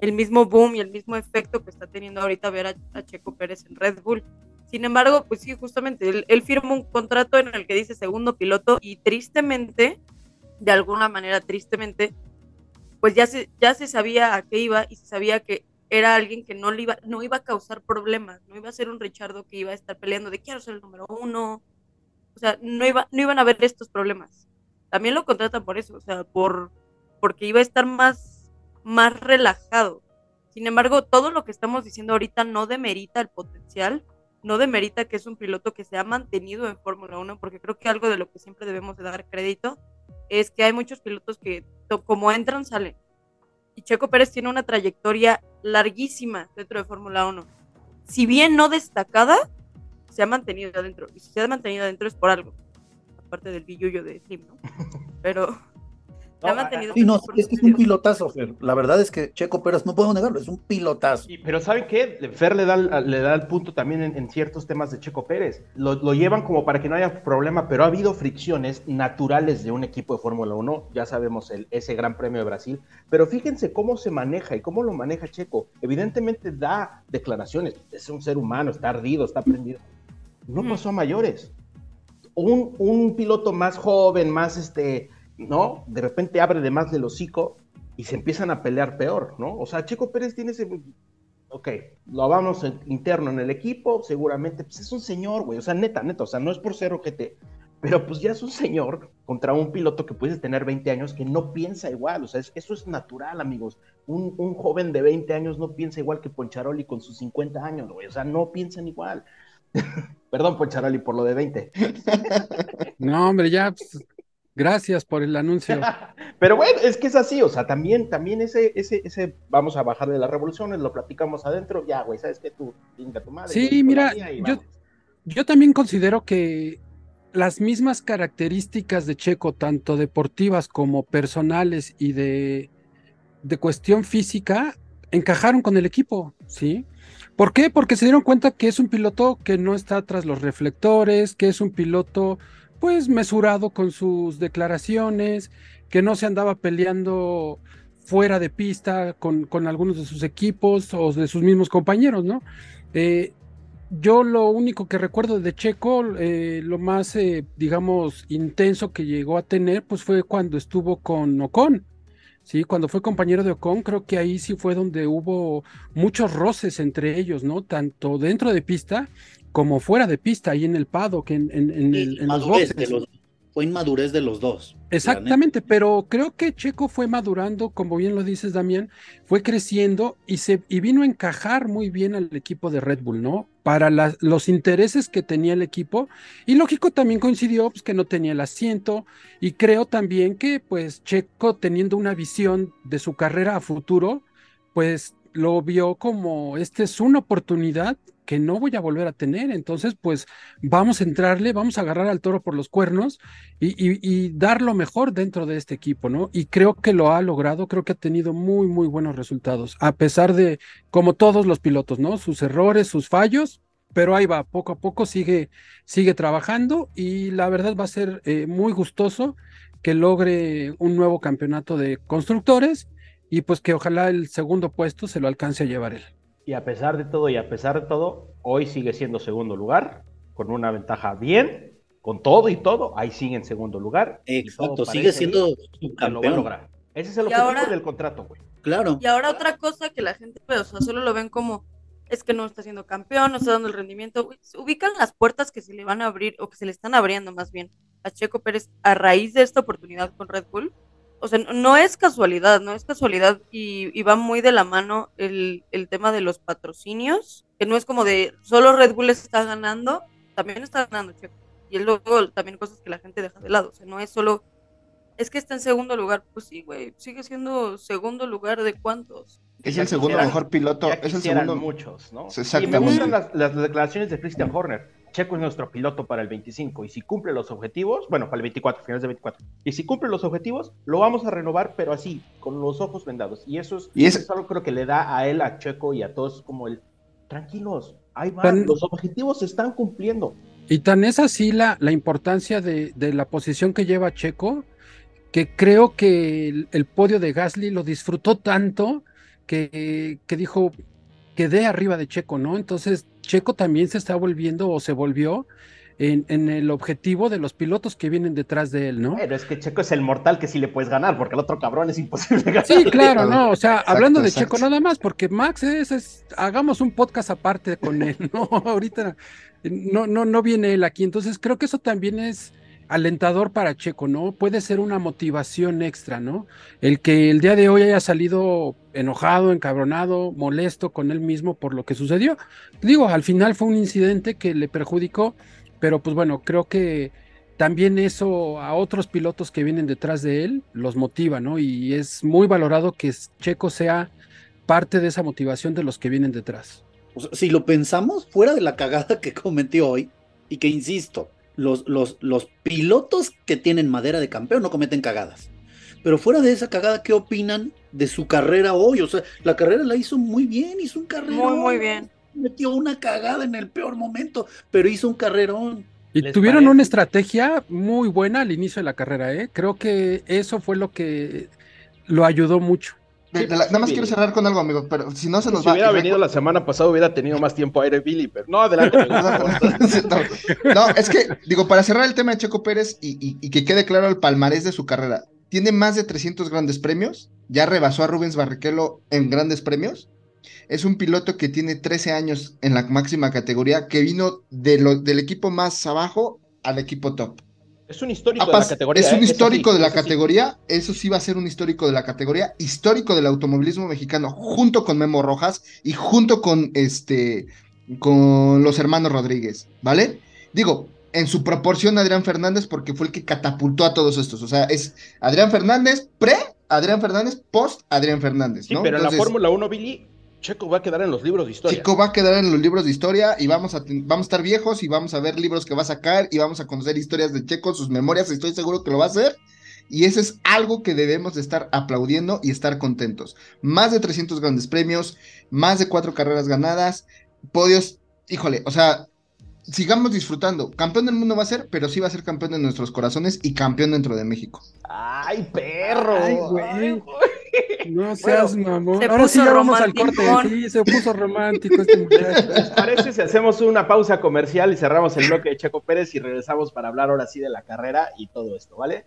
[SPEAKER 6] el mismo boom y el mismo efecto que está teniendo ahorita ver a, a Checo Pérez en Red Bull. Sin embargo, pues sí, justamente, él, él firma un contrato en el que dice segundo piloto y tristemente, de alguna manera tristemente, pues ya se, ya se sabía a qué iba y se sabía que era alguien que no le iba, no iba a causar problemas, no iba a ser un Richardo que iba a estar peleando de quiero ser el número uno, o sea, no, iba, no iban a haber estos problemas. También lo contratan por eso, o sea, por, porque iba a estar más, más relajado. Sin embargo, todo lo que estamos diciendo ahorita no demerita el potencial, no demerita que es un piloto que se ha mantenido en Fórmula 1, porque creo que algo de lo que siempre debemos de dar crédito es que hay muchos pilotos que como entran, salen. Y Checo Pérez tiene una trayectoria larguísima dentro de Fórmula 1. Si bien no destacada, se ha mantenido adentro. Y si se ha mantenido adentro es por algo. Aparte del billullo de Slim, ¿no? Pero ha
[SPEAKER 4] No,
[SPEAKER 6] mantenido.
[SPEAKER 3] Sí, no,
[SPEAKER 6] por
[SPEAKER 3] es que es un pilotazo, Fer. La verdad es que Checo Pérez, no puedo negarlo, es un pilotazo.
[SPEAKER 4] Y- pero ¿saben qué? Fer le da, el- le da el punto también en, en ciertos temas de Checo Pérez. Lo, lo llevan como para que no haya problema, pero ha habido fricciones naturales de un equipo de Fórmula 1. Ya sabemos el, ese Gran Premio de Brasil. Pero fíjense cómo se maneja y cómo lo maneja Checo. Evidentemente da declaraciones. Es un ser humano, está ardido, está prendido. No pasó a mayores. Un, un piloto más joven, más este, ¿no? De repente abre de más del hocico y se empiezan a pelear peor, ¿no? O sea, Checo Pérez tiene ese. Ok, lo vamos interno en el equipo, seguramente, pues es un señor, güey, o sea, neta, neta, o sea, no es por ser ojete, pero pues ya es un señor contra un piloto que puede tener 20 años que no piensa igual, o sea, es- eso es natural, amigos. Un, un joven de 20 años no piensa igual que Poncharoli con sus 50 años, güey, o sea, no piensan igual. Perdón, Poncharoli, por lo de 20.
[SPEAKER 5] No, hombre, ya, pues, gracias por el anuncio.
[SPEAKER 4] Pero bueno, es que es así, o sea, también, también ese, ese, ese, vamos a bajar de las revoluciones, lo platicamos adentro, ya, güey, ¿sabes qué? Tú, venga tu madre.
[SPEAKER 5] Sí, mira, yo-. Yo también considero que las mismas características de Checo, tanto deportivas como personales y de, de cuestión física, encajaron con el equipo, ¿sí? ¿Por qué? Porque se dieron cuenta que es un piloto que no está tras los reflectores, que es un piloto pues mesurado con sus declaraciones, que no se andaba peleando fuera de pista con, con algunos de sus equipos o de sus mismos compañeros, ¿no? Eh, yo lo único que recuerdo de Checo, eh, lo más, eh, digamos, intenso que llegó a tener, pues fue cuando estuvo con Ocon. Sí, cuando fue compañero de Ocon, creo que ahí sí fue donde hubo muchos roces entre ellos, ¿no? Tanto dentro de pista como fuera de pista, ahí en el paddock, en, en, en, el- en los
[SPEAKER 3] Madurez
[SPEAKER 5] boxes.
[SPEAKER 3] de los- fue inmadurez de los dos.
[SPEAKER 5] Exactamente, pero creo que Checo fue madurando, como bien lo dices, Damián, fue creciendo y se y vino a encajar muy bien al equipo de Red Bull, ¿no? Para los intereses que tenía el equipo y lógico también coincidió pues, que no tenía el asiento y creo también que pues Checo teniendo una visión de su carrera a futuro, pues lo vio como esta es una oportunidad que no voy a volver a tener, entonces pues vamos a entrarle, vamos a agarrar al toro por los cuernos y, dar lo mejor dentro de este equipo, ¿no? Y creo que lo ha logrado, creo que ha tenido muy, muy buenos resultados, a pesar de, como todos los pilotos, ¿no? Sus errores, sus fallos, pero ahí va, poco a poco sigue, sigue trabajando y la verdad va a ser eh, muy gustoso que logre un nuevo campeonato de constructores y pues que ojalá el segundo puesto se lo alcance a llevar él.
[SPEAKER 4] Y a pesar de todo, y a pesar de todo, hoy sigue siendo segundo lugar, con una ventaja bien, con todo y todo, ahí sigue en segundo lugar.
[SPEAKER 3] Exacto, sigue siendo
[SPEAKER 4] que lo va a
[SPEAKER 3] subcampeón.
[SPEAKER 4] lograr. Ese es el
[SPEAKER 6] Y
[SPEAKER 4] objetivo
[SPEAKER 6] ahora-
[SPEAKER 4] del contrato, güey.
[SPEAKER 3] Claro.
[SPEAKER 6] Y ahora otra cosa que la gente, pues, o sea, solo lo ven como, es que no está siendo campeón, no está dando el rendimiento. Güey, se Ubican las puertas que se le van a abrir, o que se le están abriendo más bien, a Checo Pérez a raíz de esta oportunidad con Red Bull. O sea, no- es casualidad, no es casualidad y, y va muy de la mano el, el tema de los patrocinios, que no es como de solo Red Bull está ganando, también está ganando Checo. Y es luego también cosas que la gente deja de lado, o sea, no es solo, es que está en segundo lugar, pues sí, güey, sigue siendo segundo lugar de cuántos.
[SPEAKER 2] Es el segundo mejor piloto. Es el segundo.
[SPEAKER 4] muchos, ¿no? Y me gustan las, las declaraciones de Christian Horner. Checo es nuestro piloto para el 25 y si cumple los objetivos, bueno, para el 24, finales de 24, y si cumple los objetivos, lo vamos a renovar, pero así, con los ojos vendados. Y eso es,
[SPEAKER 2] Y es-
[SPEAKER 4] eso es algo creo que le da a él, a Checo y a todos como el, tranquilos, ahí van,
[SPEAKER 5] Tan-
[SPEAKER 4] los objetivos se están cumpliendo.
[SPEAKER 5] Y tan es así la, la importancia de, de la posición que lleva Checo, que creo que el, el podio de Gasly lo disfrutó tanto que, que dijo, quedé arriba de Checo, ¿no? Entonces Checo también se está volviendo o se volvió en, en el objetivo de los pilotos que vienen detrás de él, ¿no?
[SPEAKER 4] Pero es que Checo es el mortal que sí le puedes ganar, porque el otro cabrón es imposible ganar.
[SPEAKER 5] Sí, claro, no, o sea,
[SPEAKER 2] Exacto,
[SPEAKER 5] hablando de
[SPEAKER 2] exacto.
[SPEAKER 5] Checo nada más, porque Max es, es- hagamos un podcast aparte con él, ¿no? Ahorita no, no, no viene él aquí, entonces creo que eso también es alentador para Checo, ¿no? Puede ser una motivación extra, ¿no? El que el día de hoy haya salido enojado, encabronado, molesto con él mismo por lo que sucedió. Digo, al final fue un incidente que le perjudicó, pero pues bueno, creo que también eso a otros pilotos que vienen detrás de él los motiva, ¿no? Y es muy valorado que Checo sea parte de esa motivación de los que vienen detrás.
[SPEAKER 3] Si lo pensamos, fuera de la cagada que cometió hoy, y que insisto, los, los, los pilotos que tienen madera de campeón no cometen cagadas. Pero fuera de esa cagada, ¿qué opinan de su carrera hoy? O sea, la carrera la hizo muy bien, hizo un carrerón.
[SPEAKER 6] Muy, muy bien.
[SPEAKER 3] Metió una cagada en el peor momento, pero hizo un carrerón.
[SPEAKER 5] Y
[SPEAKER 4] ¿Les
[SPEAKER 5] tuvieron
[SPEAKER 4] parece?
[SPEAKER 5] una estrategia muy buena al inicio de la carrera, ¿eh? Creo que eso fue lo que lo ayudó mucho.
[SPEAKER 2] De- de la- nada más quiero cerrar con algo, amigo, pero si no se nos
[SPEAKER 4] Si
[SPEAKER 2] va.
[SPEAKER 4] hubiera
[SPEAKER 2] y
[SPEAKER 4] venido la semana pasada, hubiera tenido más tiempo aire Billy, pero no, adelante.
[SPEAKER 2] no, no, es que, digo, para cerrar el tema de Checo Pérez y, y- y que quede claro el palmarés de su carrera, tiene más de 300 grandes premios, ya rebasó a Rubens Barrichello en grandes premios. Es un piloto que tiene 13 años en la máxima categoría, que vino de lo- del equipo más abajo al equipo top.
[SPEAKER 4] Es un histórico
[SPEAKER 2] Ha
[SPEAKER 4] de la categoría.
[SPEAKER 2] es un
[SPEAKER 4] ¿eh? Eso
[SPEAKER 2] histórico
[SPEAKER 4] sí,
[SPEAKER 2] de la
[SPEAKER 4] eso sí.
[SPEAKER 2] categoría, eso sí va a ser un histórico de la categoría, histórico del automovilismo mexicano, junto con Memo Rojas y junto con este con los hermanos Rodríguez, ¿vale? Digo, en su proporción Adrián Fernández, porque fue el que catapultó a todos estos. O sea, es Adrián Fernández pre, Adrián Fernández post, Adrián Fernández,
[SPEAKER 4] Sí,
[SPEAKER 2] ¿no?
[SPEAKER 4] pero en la Fórmula 1, Billy, Checo va a quedar en los libros de historia.
[SPEAKER 2] Chico va a quedar en los libros de historia y vamos a, vamos a estar viejos y vamos a ver libros que va a sacar y vamos a conocer historias de Checo, sus memorias, estoy seguro que lo va a hacer. Y eso es algo que debemos de estar aplaudiendo y estar contentos. Más de 300 grandes premios, más de cuatro carreras ganadas, podios, híjole, o sea, sigamos disfrutando. Campeón del mundo va a ser, pero sí va a ser campeón de nuestros corazones y campeón dentro de México.
[SPEAKER 4] ¡Ay, perro!
[SPEAKER 5] Ay, güey.
[SPEAKER 4] Ay, güey.
[SPEAKER 5] No seas mamón.
[SPEAKER 6] se
[SPEAKER 5] Ahora sí ya vamos al corte. Sí, se puso romántico este muchacho.
[SPEAKER 4] ¿Les parece si hacemos una pausa comercial y cerramos el bloque de Checo Pérez y regresamos para hablar ahora sí de la carrera y todo esto, ¿vale?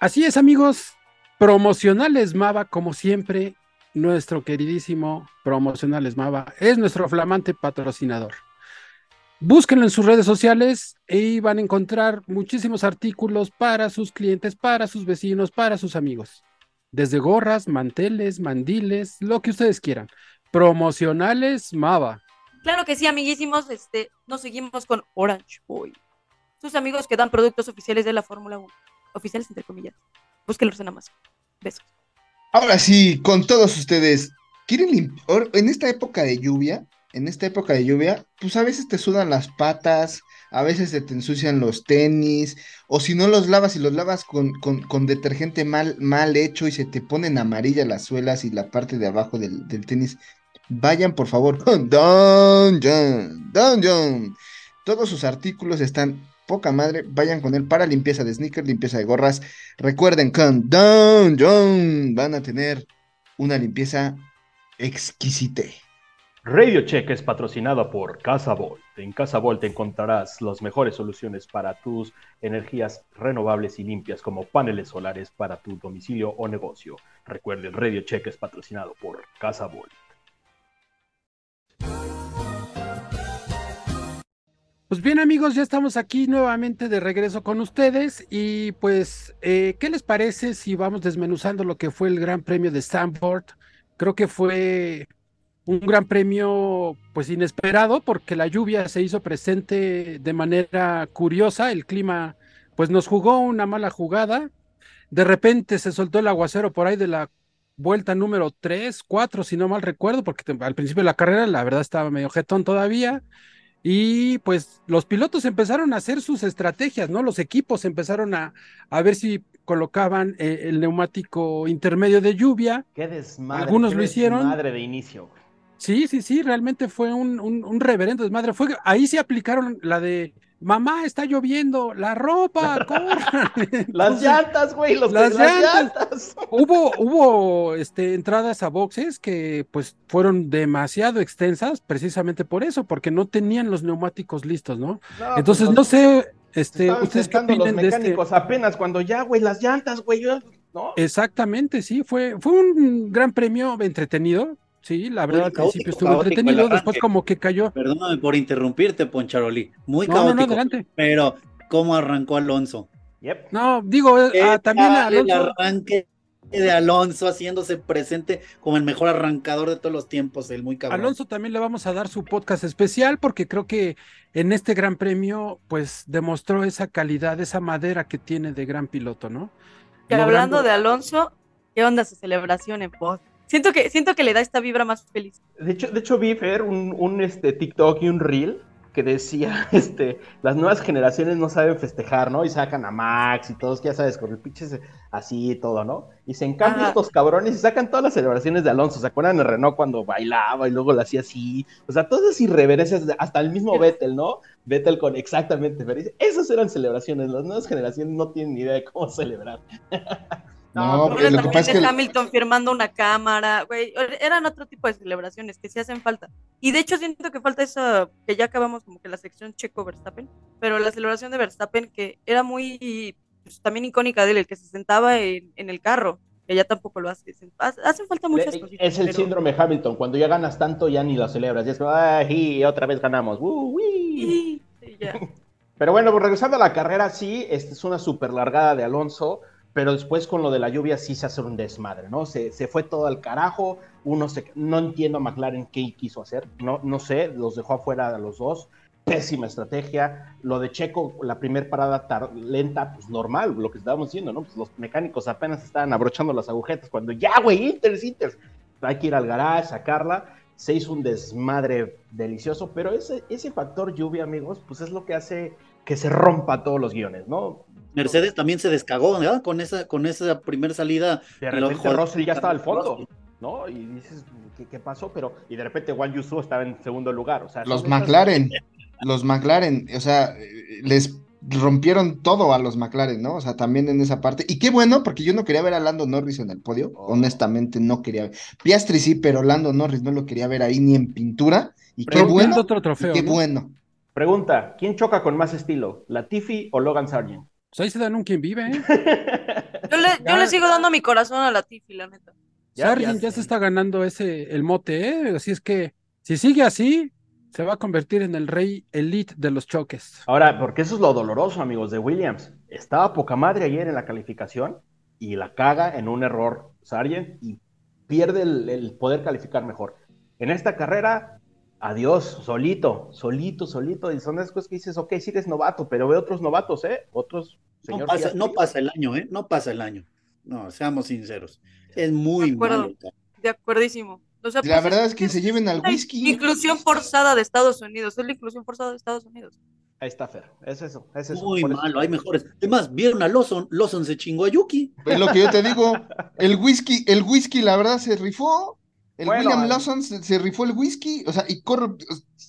[SPEAKER 5] Así es, amigos. Promocionales Mava, como siempre, nuestro queridísimo Promocionales Mava es nuestro flamante patrocinador. Búsquenlo en sus redes sociales y van a encontrar muchísimos artículos para sus clientes, para sus vecinos, para sus amigos. Desde gorras, manteles, mandiles, lo que ustedes quieran. Promocionales Mava.
[SPEAKER 6] Claro que sí, amiguísimos. Este, nos seguimos con Orange Boy. Sus amigos que dan productos oficiales de la Fórmula 1. Oficiales entre comillas. Búsquenlos en Amazon. Besos.
[SPEAKER 2] Ahora sí, con todos ustedes, ¿quieren lim- or- en esta época de lluvia, en esta época de lluvia, pues a veces te sudan las patas, a veces se te ensucian los tenis, o si no los lavas y los lavas con, con, detergente mal, mal hecho y se te ponen amarillas las suelas y la parte de abajo del, del tenis, vayan por favor con Don John, Don. Todos sus artículos están poca madre, vayan con él para limpieza de sneakers, limpieza de gorras. Recuerden, con Don John van a tener una limpieza exquisite.
[SPEAKER 4] Radio Check es patrocinado por Casa Volt. En Casa Volt encontrarás las mejores soluciones para tus energías renovables y limpias como paneles solares para tu domicilio o negocio. Recuerden, Radio Check es patrocinado por Casa Volt.
[SPEAKER 5] Pues bien amigos, ya estamos aquí nuevamente de regreso con ustedes y pues, eh, ¿qué les parece si vamos desmenuzando lo que fue el Gran Premio de Stanford? Creo que fue un gran premio pues inesperado porque la lluvia se hizo presente de manera curiosa, el clima pues nos jugó una mala jugada, de repente se soltó el aguacero por ahí de la vuelta número 3, 4 si no mal recuerdo, porque al principio de la carrera la verdad estaba medio jetón todavía. Y pues los pilotos empezaron a hacer sus estrategias, ¿no? Los equipos empezaron a, a ver si colocaban eh, el neumático intermedio de lluvia.
[SPEAKER 4] Qué desmadre.
[SPEAKER 5] Algunos
[SPEAKER 4] qué
[SPEAKER 5] lo hicieron.
[SPEAKER 4] Desmadre de inicio.
[SPEAKER 5] Sí, sí, sí, realmente fue un, un, un reverendo desmadre. Fue, ahí se aplicaron la de, mamá, está lloviendo, la ropa, corran.
[SPEAKER 4] Las llantas, güey, los
[SPEAKER 5] las
[SPEAKER 4] las
[SPEAKER 5] llantas.
[SPEAKER 4] llantas.
[SPEAKER 5] Hubo, hubo este, entradas a boxes que pues fueron demasiado extensas precisamente por eso, porque no tenían los neumáticos listos, ¿no?
[SPEAKER 4] No,
[SPEAKER 5] Entonces,
[SPEAKER 4] pues,
[SPEAKER 5] no sé, este, ustedes qué
[SPEAKER 4] sentando los
[SPEAKER 5] opinan de este.
[SPEAKER 4] mecánicos apenas cuando ya, güey, las llantas, güey, ¿no?
[SPEAKER 5] Exactamente, sí, fue, fue un gran premio entretenido, sí, la verdad al
[SPEAKER 3] caótico,
[SPEAKER 5] principio estuvo
[SPEAKER 3] caótico
[SPEAKER 5] entretenido, después como que cayó.
[SPEAKER 3] Perdóname por interrumpirte, Poncharoli. Muy
[SPEAKER 5] No, no, adelante.
[SPEAKER 3] pero, ¿cómo arrancó Alonso?
[SPEAKER 4] Yep.
[SPEAKER 5] No, digo, eh,
[SPEAKER 3] ¿Qué
[SPEAKER 5] ah, también
[SPEAKER 3] tal el
[SPEAKER 5] Alonso,
[SPEAKER 3] arranque de Alonso haciéndose presente como el mejor arrancador de todos los tiempos, el muy cabrón.
[SPEAKER 5] Alonso también le vamos a dar su podcast especial porque creo que en este gran premio pues demostró esa calidad, esa madera que tiene de gran piloto, ¿no?
[SPEAKER 6] Que hablando
[SPEAKER 5] Logrando-
[SPEAKER 6] de Alonso, ¿qué onda su celebración en voz? Siento que, siento que le da esta vibra más feliz.
[SPEAKER 4] De hecho, de hecho vi Fer un, un este, TikTok y un reel que decía, este, las nuevas generaciones no saben festejar, ¿no? Y sacan a Max y todos, ya sabes, con el pinche así y todo, ¿no? Y se encambian
[SPEAKER 6] Ajá.
[SPEAKER 4] estos cabrones y sacan todas las celebraciones de Alonso. ¿Se acuerdan de Renault cuando bailaba y luego lo hacía así? O sea, todas esas irreverencias, hasta el mismo Vettel, ¿no? Vettel con exactamente, dice, esas eran celebraciones. Las nuevas generaciones no tienen ni idea de cómo celebrar.
[SPEAKER 2] No,
[SPEAKER 4] pero
[SPEAKER 2] porque
[SPEAKER 6] Ahora
[SPEAKER 2] lo que pasa es
[SPEAKER 6] de
[SPEAKER 2] que
[SPEAKER 6] Hamilton firmando una cámara, güey, eran otro tipo de celebraciones que sí hacen falta. Y de hecho siento que falta esa, que ya acabamos como que la sección Checo-Verstappen, pero la celebración de Verstappen que era muy, pues, también icónica de él, el que se sentaba en, en el carro, que ya tampoco lo hace. Hace- Hacen falta muchas
[SPEAKER 4] Le-
[SPEAKER 6] cositas.
[SPEAKER 4] Es el
[SPEAKER 6] pero-
[SPEAKER 4] síndrome Hamilton. Cuando ya ganas tanto, ya ni lo celebras. Y es como, ¡ay! Otra vez ganamos. ¡Uh,
[SPEAKER 6] sí, ya.
[SPEAKER 4] Pero bueno, pues regresando a la carrera, sí, esta es una super largada de Alonso, pero después con lo de la lluvia sí se hace un desmadre, ¿no? Se, se fue todo al carajo, uno se, no entiendo a McLaren qué quiso hacer, no, no sé, los dejó afuera a los dos, pésima estrategia, lo de Checo, la primera parada tar- lenta, pues normal, lo que estábamos diciendo, ¿no? Pues los mecánicos apenas estaban abrochando las agujetas cuando ya, güey, Inters, Inters, hay que ir al garage, sacarla, se hizo un desmadre delicioso, pero ese, ese factor lluvia, amigos, pues es lo que hace que se rompa todos los guiones, ¿no?
[SPEAKER 3] Mercedes también se descagó, ¿verdad? Con esa, con esa primera salida.
[SPEAKER 4] De repente Russell ya estaba al fondo. ¿no? Y dices, ¿qué, qué pasó? Pero, y de repente Juan Yusu estaba en segundo lugar, o sea.
[SPEAKER 2] Los McLaren, los McLaren, o sea, les rompieron todo a los McLaren, ¿no? O sea, también en esa parte. Y qué bueno, porque yo no quería ver a Lando Norris en el podio,
[SPEAKER 4] Oh.
[SPEAKER 2] honestamente no quería ver. Piastri sí, pero Lando Norris no lo quería ver ahí ni en pintura. Y qué bueno,
[SPEAKER 5] otro trofeo,
[SPEAKER 2] y qué
[SPEAKER 5] ¿no?
[SPEAKER 2] bueno.
[SPEAKER 4] Pregunta, ¿quién choca con más estilo? ¿Latifi o Logan Sargent?
[SPEAKER 5] Pues ahí se dan un quien vive, ¿eh?
[SPEAKER 6] Yo le, yo le sigo dando mi corazón a la Tiffy, la neta.
[SPEAKER 4] Ya,
[SPEAKER 5] Sargent
[SPEAKER 4] ya
[SPEAKER 5] se está ganando ese el mote, ¿eh? Así es que si sigue así, se va a convertir en el rey elite de los choques.
[SPEAKER 4] Ahora, porque eso es lo doloroso, amigos, de Williams. Estaba poca madre ayer en la calificación y la caga en un error Sargent y pierde el, el poder calificar mejor. En esta carrera, adiós, solito, solito, solito. Y son esas cosas que dices, ok, sí eres novato, pero ve otros novatos, ¿eh? Otros,
[SPEAKER 3] No pasa,
[SPEAKER 4] Piastri.
[SPEAKER 3] no pasa el año, ¿eh? No pasa el año. No, seamos sinceros. Es muy
[SPEAKER 6] De acuerdo.
[SPEAKER 3] malo.
[SPEAKER 6] De acuerdísimo. O sea,
[SPEAKER 2] La
[SPEAKER 6] pues,
[SPEAKER 2] verdad es que se lleven al
[SPEAKER 6] la
[SPEAKER 2] whisky.
[SPEAKER 6] Inclusión forzada de Estados Unidos. Es la inclusión forzada de Estados Unidos.
[SPEAKER 4] Ahí está Fer, es eso, es eso.
[SPEAKER 3] Muy
[SPEAKER 4] Por eso-
[SPEAKER 3] malo, hay mejores. Además, vieron a Lawson, Lawson se chingó a Yuki.
[SPEAKER 2] Es lo que yo te digo. El whisky, el whisky, la verdad, se rifó. El
[SPEAKER 4] Bueno,
[SPEAKER 2] William
[SPEAKER 4] eh.
[SPEAKER 2] Lawson se, se rifó el whisky. O sea, y corre.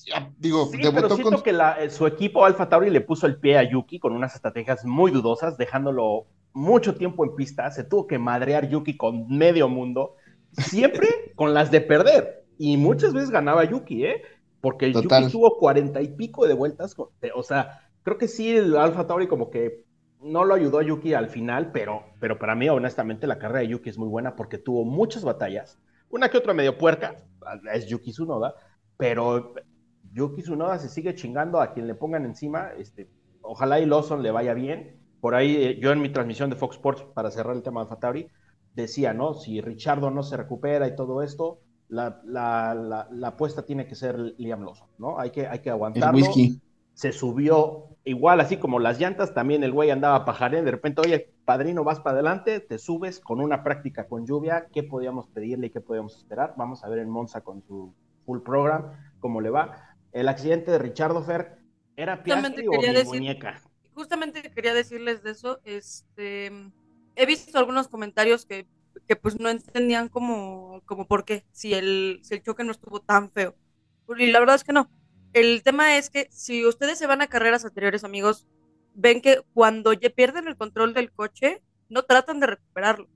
[SPEAKER 2] ya, Digo,
[SPEAKER 4] Sí, pero
[SPEAKER 2] debutó
[SPEAKER 4] siento
[SPEAKER 2] con.
[SPEAKER 4] que la- eh, su equipo Alfa Tauri le puso el pie a Yuki con unas estrategias muy dudosas, dejándolo mucho tiempo en pista. Se tuvo que madrear Yuki con medio mundo, siempre con las de perder. Y muchas veces ganaba Yuki, ¿eh? Porque
[SPEAKER 2] Total.
[SPEAKER 4] Yuki tuvo cuarenta y pico de vueltas. con- de- o sea, creo que sí, el Alfa Tauri como que no lo ayudó a Yuki al final, pero, pero para mí, honestamente, la carrera de Yuki es muy buena porque tuvo muchas batallas. Una que otra medio puerca, es Yuki Tsunoda, pero Yuki Tsunoda se sigue chingando a quien le pongan encima. Este, ojalá y Lawson le vaya bien. Por ahí, eh, yo en mi transmisión de Fox Sports, para cerrar el tema de Alfa Tauri, decía, ¿no? Si Richardo no se recupera y todo esto, la, la, la, la apuesta tiene que ser Liam Lawson, ¿no? Hay que, hay que
[SPEAKER 2] El
[SPEAKER 4] aguantarlo.
[SPEAKER 2] whisky.
[SPEAKER 4] Se subió, igual así como las llantas, también el güey andaba pajaré, de repente, oye, padrino, vas para adelante, te subes con una práctica con lluvia, ¿qué podíamos pedirle y qué podíamos esperar? Vamos a ver en Monza con su full program cómo le va. El accidente de Richardo Fer, ¿era Piastri o mi
[SPEAKER 6] decir-
[SPEAKER 4] muñeca?
[SPEAKER 6] Justamente quería decirles de eso. Este, he visto algunos comentarios que, que pues no entendían como, como por qué, si el, si el choque no estuvo tan feo. Y la verdad es que no. El tema es que si ustedes se van a carreras anteriores, amigos, ven que cuando ya pierden el control del coche, no tratan de recuperarlo.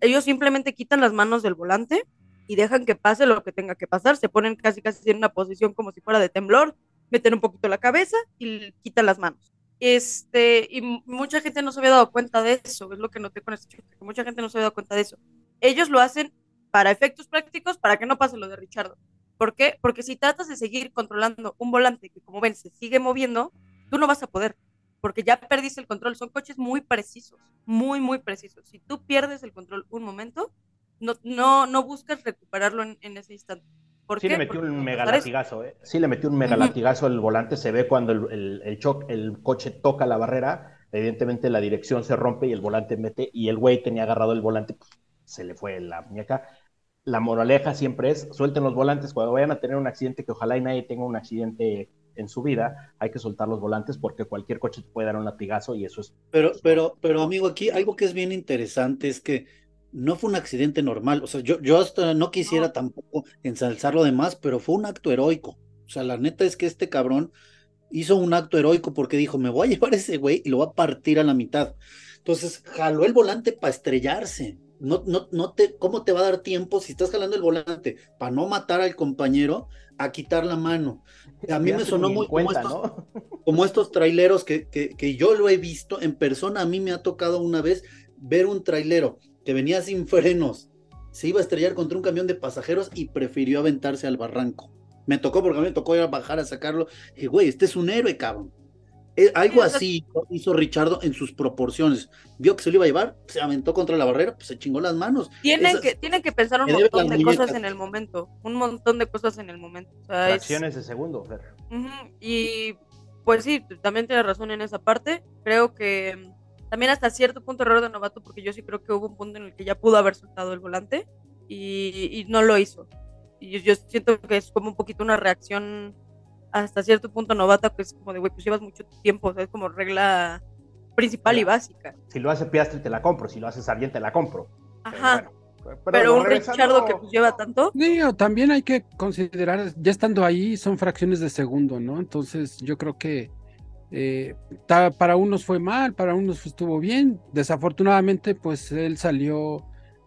[SPEAKER 6] Ellos simplemente quitan las manos del volante y dejan que pase lo que tenga que pasar. Se ponen casi casi en una posición como si fuera de temblor, meten un poquito la cabeza y quitan las manos. Este, y mucha gente no se había dado cuenta de eso, es lo que noté con este choque, que mucha gente no se había dado cuenta de eso. Ellos lo hacen para efectos prácticos, para que no pase lo de Richardo. ¿Por qué? Porque si tratas de seguir controlando un volante que, como ven, se sigue moviendo, tú no vas a poder, porque ya perdiste el control. Son coches muy precisos, muy, muy precisos. Si tú pierdes el control un momento, no, no, no buscas recuperarlo en, en ese instante. ¿Por
[SPEAKER 4] Sí
[SPEAKER 6] qué?
[SPEAKER 4] le metió un mega latigazo, ¿eh? Sí le metió un mega latigazo al volante, se ve cuando el, el, el el coche toca la barrera, evidentemente la dirección se rompe y el volante mete, y el güey tenía agarrado el volante, pues, se le fue la muñeca. La moraleja siempre es, suelten los volantes cuando vayan a tener un accidente, que ojalá y nadie tenga un accidente en su vida, hay que soltar los volantes porque cualquier coche te puede dar un latigazo y eso es...
[SPEAKER 3] Pero, pero, pero, amigo, aquí algo que es bien interesante es que no fue un accidente normal. O sea, yo, yo hasta no quisiera tampoco ensalzarlo de más, pero fue un acto heroico. O sea, la neta es que este cabrón hizo un acto heroico porque dijo, me voy a llevar a ese güey y lo voy a partir a la mitad. Entonces, jaló el volante para estrellarse. No, no, no te, ¿cómo te va a dar tiempo si estás jalando el volante para no matar al compañero a quitar la mano? A mí me sonó muy como estos,
[SPEAKER 4] ¿no?
[SPEAKER 3] como estos traileros que, que, que yo lo he visto en persona. A mí me ha tocado una vez ver un trailero que venía sin frenos, se iba a estrellar contra un camión de pasajeros y prefirió aventarse al barranco. Me tocó porque a mí me tocó ir a bajar a sacarlo. Y dije, güey, este es un héroe, cabrón. Eh, algo así hizo Richardo en sus proporciones. Vio que se lo iba a llevar, se aventó contra la barrera, pues se chingó las manos.
[SPEAKER 6] Tienen
[SPEAKER 3] Esas-
[SPEAKER 6] que, tienen que pensar un montón
[SPEAKER 3] las
[SPEAKER 6] de cosas en el momento, un montón de cosas en el momento. O sea, es-
[SPEAKER 4] Fracciones de segundo, Fer.
[SPEAKER 6] Y pues sí, también tienes razón en esa parte. Creo que también hasta cierto punto error de novato, porque yo sí creo que hubo un punto en el que ya pudo haber soltado el volante y, y no lo hizo. Y yo, yo siento que es como un poquito una reacción hasta cierto punto novata, que es como de, güey, pues llevas mucho tiempo, o sea, es como regla principal y básica.
[SPEAKER 4] Si lo hace Piastri te la compro, si lo hace Sargent te la compro. Pero
[SPEAKER 6] Ajá.
[SPEAKER 4] bueno,
[SPEAKER 6] Pero un Richardo que pues, lleva tanto.
[SPEAKER 5] Digo, también hay que considerar, ya estando ahí, son fracciones de segundo, ¿no? Entonces, yo creo que eh, ta- para unos fue mal, para unos estuvo bien. Desafortunadamente, pues él salió,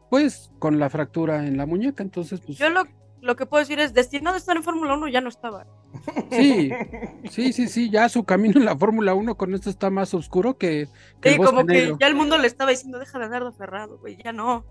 [SPEAKER 5] pues, con la fractura en la muñeca. Entonces, pues,
[SPEAKER 6] Yo lo, lo que puedo decir es, destinado a estar en Fórmula 1 ya no estaba.
[SPEAKER 5] sí, sí, sí, sí, ya su camino en la Fórmula 1 con esto está más oscuro que, que
[SPEAKER 6] Sí, como que
[SPEAKER 5] negro.
[SPEAKER 6] ya el mundo le estaba diciendo, deja de andar de aferrado, güey, ya no.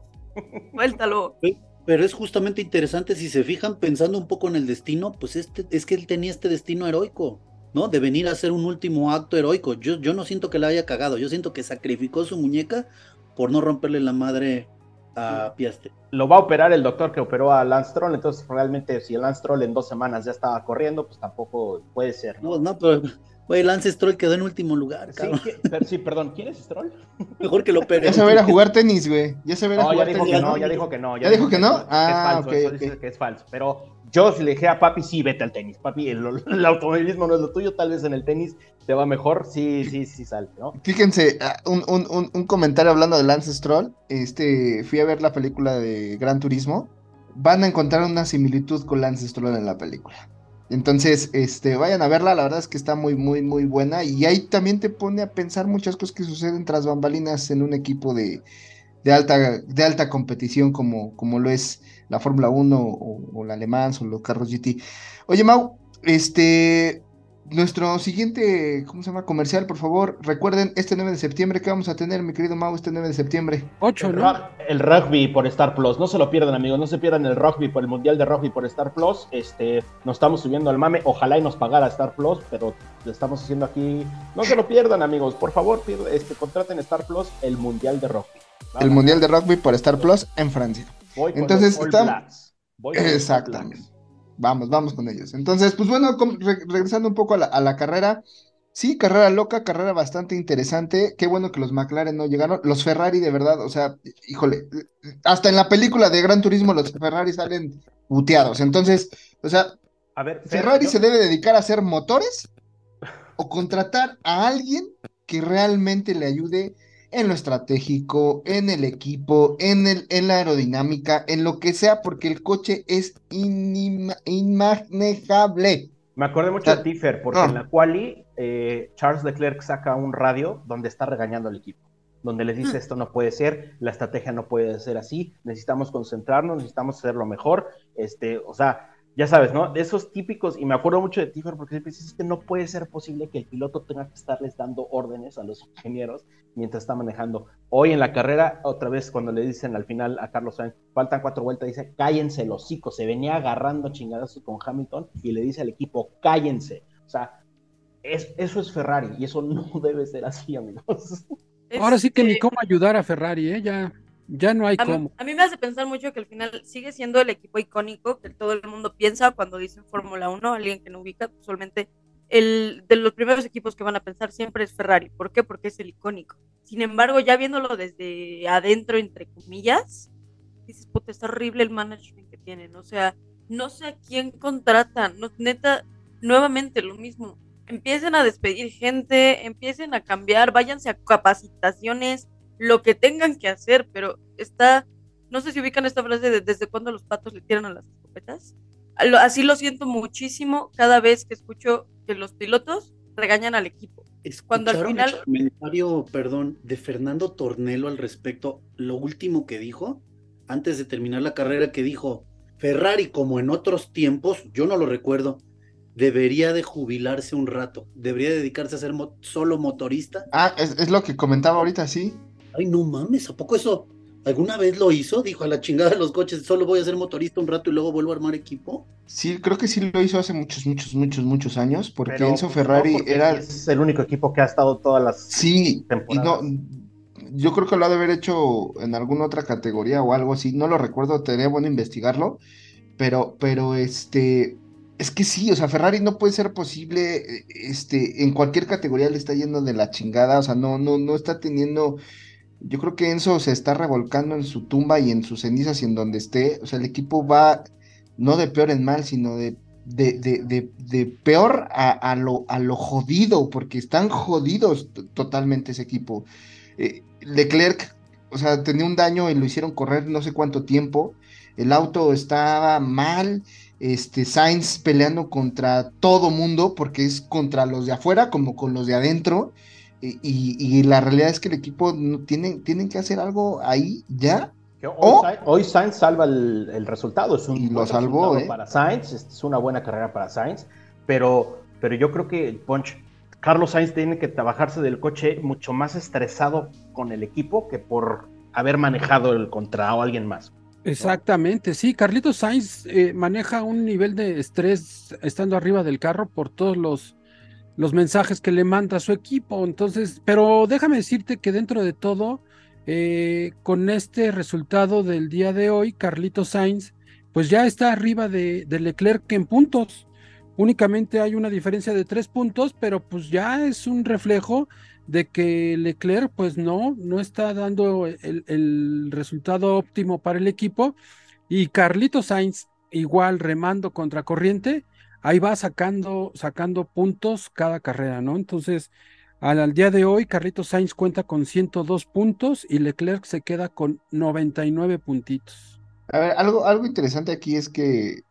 [SPEAKER 6] Suéltalo.
[SPEAKER 3] Pero es justamente interesante si se fijan pensando un poco en el destino, pues este es que él tenía este destino heroico, ¿no? De venir a hacer un último acto heroico. Yo, yo no siento que la haya cagado, yo siento que sacrificó su muñeca por no romperle la madre a Piastri.
[SPEAKER 4] Lo va a operar el doctor que operó a Lance Stroll, entonces realmente si el Lance Stroll en dos semanas ya estaba corriendo, pues tampoco puede ser.
[SPEAKER 3] No, no, pero güey, Lance Stroll quedó en último lugar,
[SPEAKER 4] Sí,
[SPEAKER 3] cabrón.
[SPEAKER 4] ¿qué- pero sí, perdón, ¿quién es Stroll?
[SPEAKER 3] Mejor que lo pegue.
[SPEAKER 2] Ya se va a jugar tenis, güey. Ya se va a
[SPEAKER 4] No, ya
[SPEAKER 2] jugar
[SPEAKER 4] dijo
[SPEAKER 2] tenis.
[SPEAKER 4] que no, ya dijo que no.
[SPEAKER 2] ¿Ya dijo que no?
[SPEAKER 4] es
[SPEAKER 2] Ah,
[SPEAKER 4] falso,
[SPEAKER 2] ok,
[SPEAKER 4] eso
[SPEAKER 2] ok.
[SPEAKER 4] dice que es falso. Pero yo si le dije a papi, sí, vete al tenis. Papi, el, automovilismo no es lo tuyo, tal vez en el tenis te va mejor. Sí, sí, sí, salte, ¿no?
[SPEAKER 2] Fíjense, ah, un- un- un comentario hablando de Lance Stroll. Este, fui a ver la película de Gran Turismo. Van a encontrar una similitud con Lance Stroll en la película. Entonces, este, vayan a verla, la verdad es que está muy, muy, muy buena. Y ahí también te pone a pensar muchas cosas que suceden tras bambalinas en un equipo de, de alta, de alta competición como, como lo es la Fórmula 1 o, o la Alemán o los carros GT. Oye, Mau, este, nuestro siguiente, ¿cómo se llama? Comercial, por favor. Recuerden, este 9 de septiembre, ¿qué vamos a tener, mi querido Mau, este 9 de septiembre?
[SPEAKER 5] Ocho,
[SPEAKER 4] El,
[SPEAKER 5] ¿no?
[SPEAKER 4] el rugby por Star Plus, no se lo pierdan amigos, no se pierdan el rugby por el Mundial de Rugby por Star Plus, este, nos estamos subiendo al mame, ojalá y nos pagara Star Plus, pero lo estamos haciendo aquí, no se lo pierdan amigos, por favor, este, contraten Star Plus el Mundial de Rugby.
[SPEAKER 2] El Mundial de Rugby por Star Plus en Francia.
[SPEAKER 4] Voy con
[SPEAKER 2] entonces,
[SPEAKER 4] los All
[SPEAKER 2] está-
[SPEAKER 4] Blacks, voy con los All
[SPEAKER 2] Exactamente.
[SPEAKER 4] Blacks.
[SPEAKER 2] Vamos, vamos con ellos. Entonces, pues bueno, re- regresando un poco a la, a la carrera. Sí, carrera loca, carrera bastante interesante. Qué bueno que los McLaren no llegaron. Los Ferrari, de verdad, o sea, híjole, hasta en la película de Gran Turismo los Ferrari salen puteados. Entonces, o sea,
[SPEAKER 4] A ver, Fer,
[SPEAKER 2] Ferrari
[SPEAKER 4] yo-
[SPEAKER 2] se debe dedicar a hacer motores o contratar a alguien que realmente le ayude en lo estratégico, en el equipo, en el, en la aerodinámica, en lo que sea, porque el coche es inima- inmanejable.
[SPEAKER 4] Me acordé mucho de Tiffer, porque
[SPEAKER 2] ah.
[SPEAKER 4] en la quali eh, Charles Leclerc saca un radio donde está regañando al equipo, donde les dice
[SPEAKER 6] Mm.
[SPEAKER 4] esto no puede ser, la estrategia no puede ser así, necesitamos concentrarnos, necesitamos hacerlo mejor, este, o sea, ya sabes, ¿no? De esos típicos, y me acuerdo mucho de Tiffer porque siempre dices, es que no puede ser posible que el piloto tenga que estarles dando órdenes a los ingenieros mientras está manejando. Hoy en la carrera, otra vez cuando le dicen al final a Carlos Sainz, faltan cuatro vueltas, dice, cállense los hocico, se venía agarrando chingadazos con Hamilton y le dice al equipo, cállense. O sea, es, eso es Ferrari y eso no debe ser así, amigos.
[SPEAKER 5] Ahora sí que ni cómo ayudar a Ferrari, ¿eh? Ya, ya no hay
[SPEAKER 6] A mí,
[SPEAKER 5] cómo.
[SPEAKER 6] a mí me hace pensar mucho que al final sigue siendo el equipo icónico que todo el mundo piensa cuando dicen Fórmula 1, alguien que no ubica, usualmente el de los primeros equipos que van a pensar siempre es Ferrari. ¿Por qué? Porque es el icónico. Sin embargo, ya viéndolo desde adentro, entre comillas, dices, puta, está horrible el management que tienen. O sea, no sé a quién contratan. No, neta, nuevamente lo mismo. Empiecen a despedir gente, empiecen a cambiar, váyanse a capacitaciones, lo que tengan que hacer, pero está, no sé si ubican esta frase de desde cuándo los patos le tiran a las escopetas. Así lo siento muchísimo cada vez que escucho que los pilotos regañan al equipo. Cuando al
[SPEAKER 3] ¿Escucharon
[SPEAKER 6] final-
[SPEAKER 3] el comentario, perdón, de Fernando Tornelo al respecto, lo último que dijo, antes de terminar la carrera, que dijo, Ferrari, como en otros tiempos, yo no lo recuerdo, debería de jubilarse un rato, debería dedicarse a ser mo- solo motorista.
[SPEAKER 2] Ah, es, es lo que comentaba ahorita, sí.
[SPEAKER 3] Ay, no mames, ¿a poco eso alguna vez lo hizo? Dijo a la chingada de los coches, solo voy a ser motorista un rato y luego vuelvo a armar equipo.
[SPEAKER 2] Sí, creo que sí lo hizo hace muchos, muchos, muchos, muchos años, porque
[SPEAKER 4] Pero,
[SPEAKER 2] Enzo Ferrari
[SPEAKER 4] no, porque
[SPEAKER 2] era...
[SPEAKER 4] Es el único equipo que ha estado todas las...
[SPEAKER 2] Sí, y
[SPEAKER 4] temporadas.
[SPEAKER 2] no, yo creo que lo ha de haber hecho en alguna otra categoría o algo así, no lo recuerdo, sería bueno investigarlo, pero, pero este, es que sí, o sea, Ferrari no puede ser posible, este, en cualquier categoría le está yendo de la chingada, o sea, no, no, no está teniendo, yo creo que Enzo se está revolcando en su tumba y en sus cenizas y en donde esté, o sea, el equipo va no de peor en mal, sino de de, de, de, peor a, lo, a lo jodido, porque están jodidos totalmente ese equipo. Eh, Leclerc o sea, tenía un daño y lo hicieron correr no sé cuánto tiempo. El auto estaba mal. Este Sainz peleando contra todo mundo, porque es contra los de afuera como con los de adentro. Y, y- y la realidad es que el equipo no tiene, tienen que hacer algo ahí ya.
[SPEAKER 4] Hoy,
[SPEAKER 2] Oh.
[SPEAKER 4] Sainz, hoy Sainz salva el, el resultado, es un
[SPEAKER 2] Y lo
[SPEAKER 4] buen
[SPEAKER 2] salvó,
[SPEAKER 4] resultado
[SPEAKER 2] ¿eh?
[SPEAKER 4] para Sainz, es una buena carrera para Sainz, pero, pero yo creo que Ponch, Carlos Sainz tiene que trabajarse del coche mucho más estresado con el equipo que por haber manejado el contra o alguien más.
[SPEAKER 5] Exactamente, sí, Carlitos Sainz eh, maneja un nivel de estrés estando arriba del carro por todos los, los mensajes que le manda su equipo. Entonces, pero déjame decirte que dentro de todo, eh, con este resultado del día de hoy, Carlitos Sainz, pues ya está arriba de, Leclerc en puntos. Únicamente hay una diferencia de tres puntos, pero pues ya es un reflejo de que Leclerc pues no, no está dando el, el resultado óptimo para el equipo y Carlitos Sainz igual remando contra corriente, ahí va sacando, sacando puntos cada carrera, ¿no? Entonces, al, día de hoy, Carlitos Sainz cuenta con 102 puntos y Leclerc se queda con 99 puntitos.
[SPEAKER 2] A ver, algo, algo interesante aquí es que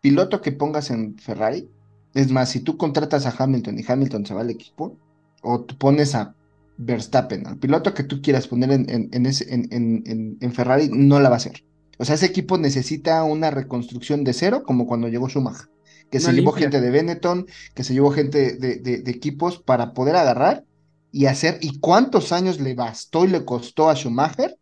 [SPEAKER 2] piloto que pongas en Ferrari, es más, si tú contratas a Hamilton y Hamilton se va al equipo, o tú pones a Verstappen, al piloto que tú quieras poner en, en, en ese- en Ferrari, no la va a hacer. O sea, ese equipo necesita una reconstrucción de cero, como cuando llegó Schumacher, que se llevó gente de Benetton, que se llevó gente de, de- de equipos para poder agarrar y hacer, y cuántos años le bastó y le costó a Schumacher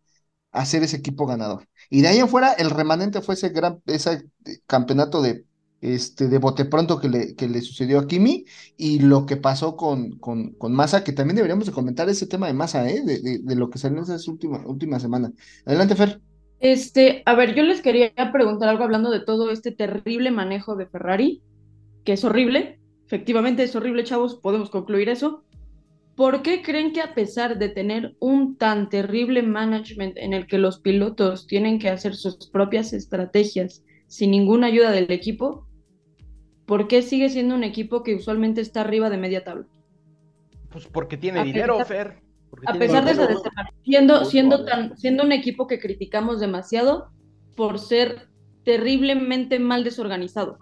[SPEAKER 2] hacer ese equipo ganador. Y de ahí en fuera, el remanente fue ese gran, ese eh, campeonato de, este, de bote pronto que le, que le sucedió a Kimi y lo que pasó con, con, con Massa, que también deberíamos de comentar ese tema de Massa, ¿eh? De, de, de lo que salió en esa última, última semana. Adelante, Fer.
[SPEAKER 6] Este, a ver, yo les quería preguntar algo hablando de todo este terrible manejo de Ferrari, que es horrible, efectivamente es horrible, chavos, podemos concluir eso. ¿Por qué creen que a pesar de tener un tan terrible management en el que los pilotos tienen que hacer sus propias estrategias sin ninguna ayuda del equipo, por qué sigue siendo un equipo que usualmente está arriba de media tabla?
[SPEAKER 4] Pues porque tiene
[SPEAKER 6] A
[SPEAKER 4] dinero,
[SPEAKER 6] pesar-
[SPEAKER 4] Fer. Porque
[SPEAKER 6] A pesar de esa siendo, siendo, tan, siendo un equipo que criticamos demasiado por ser terriblemente mal desorganizado.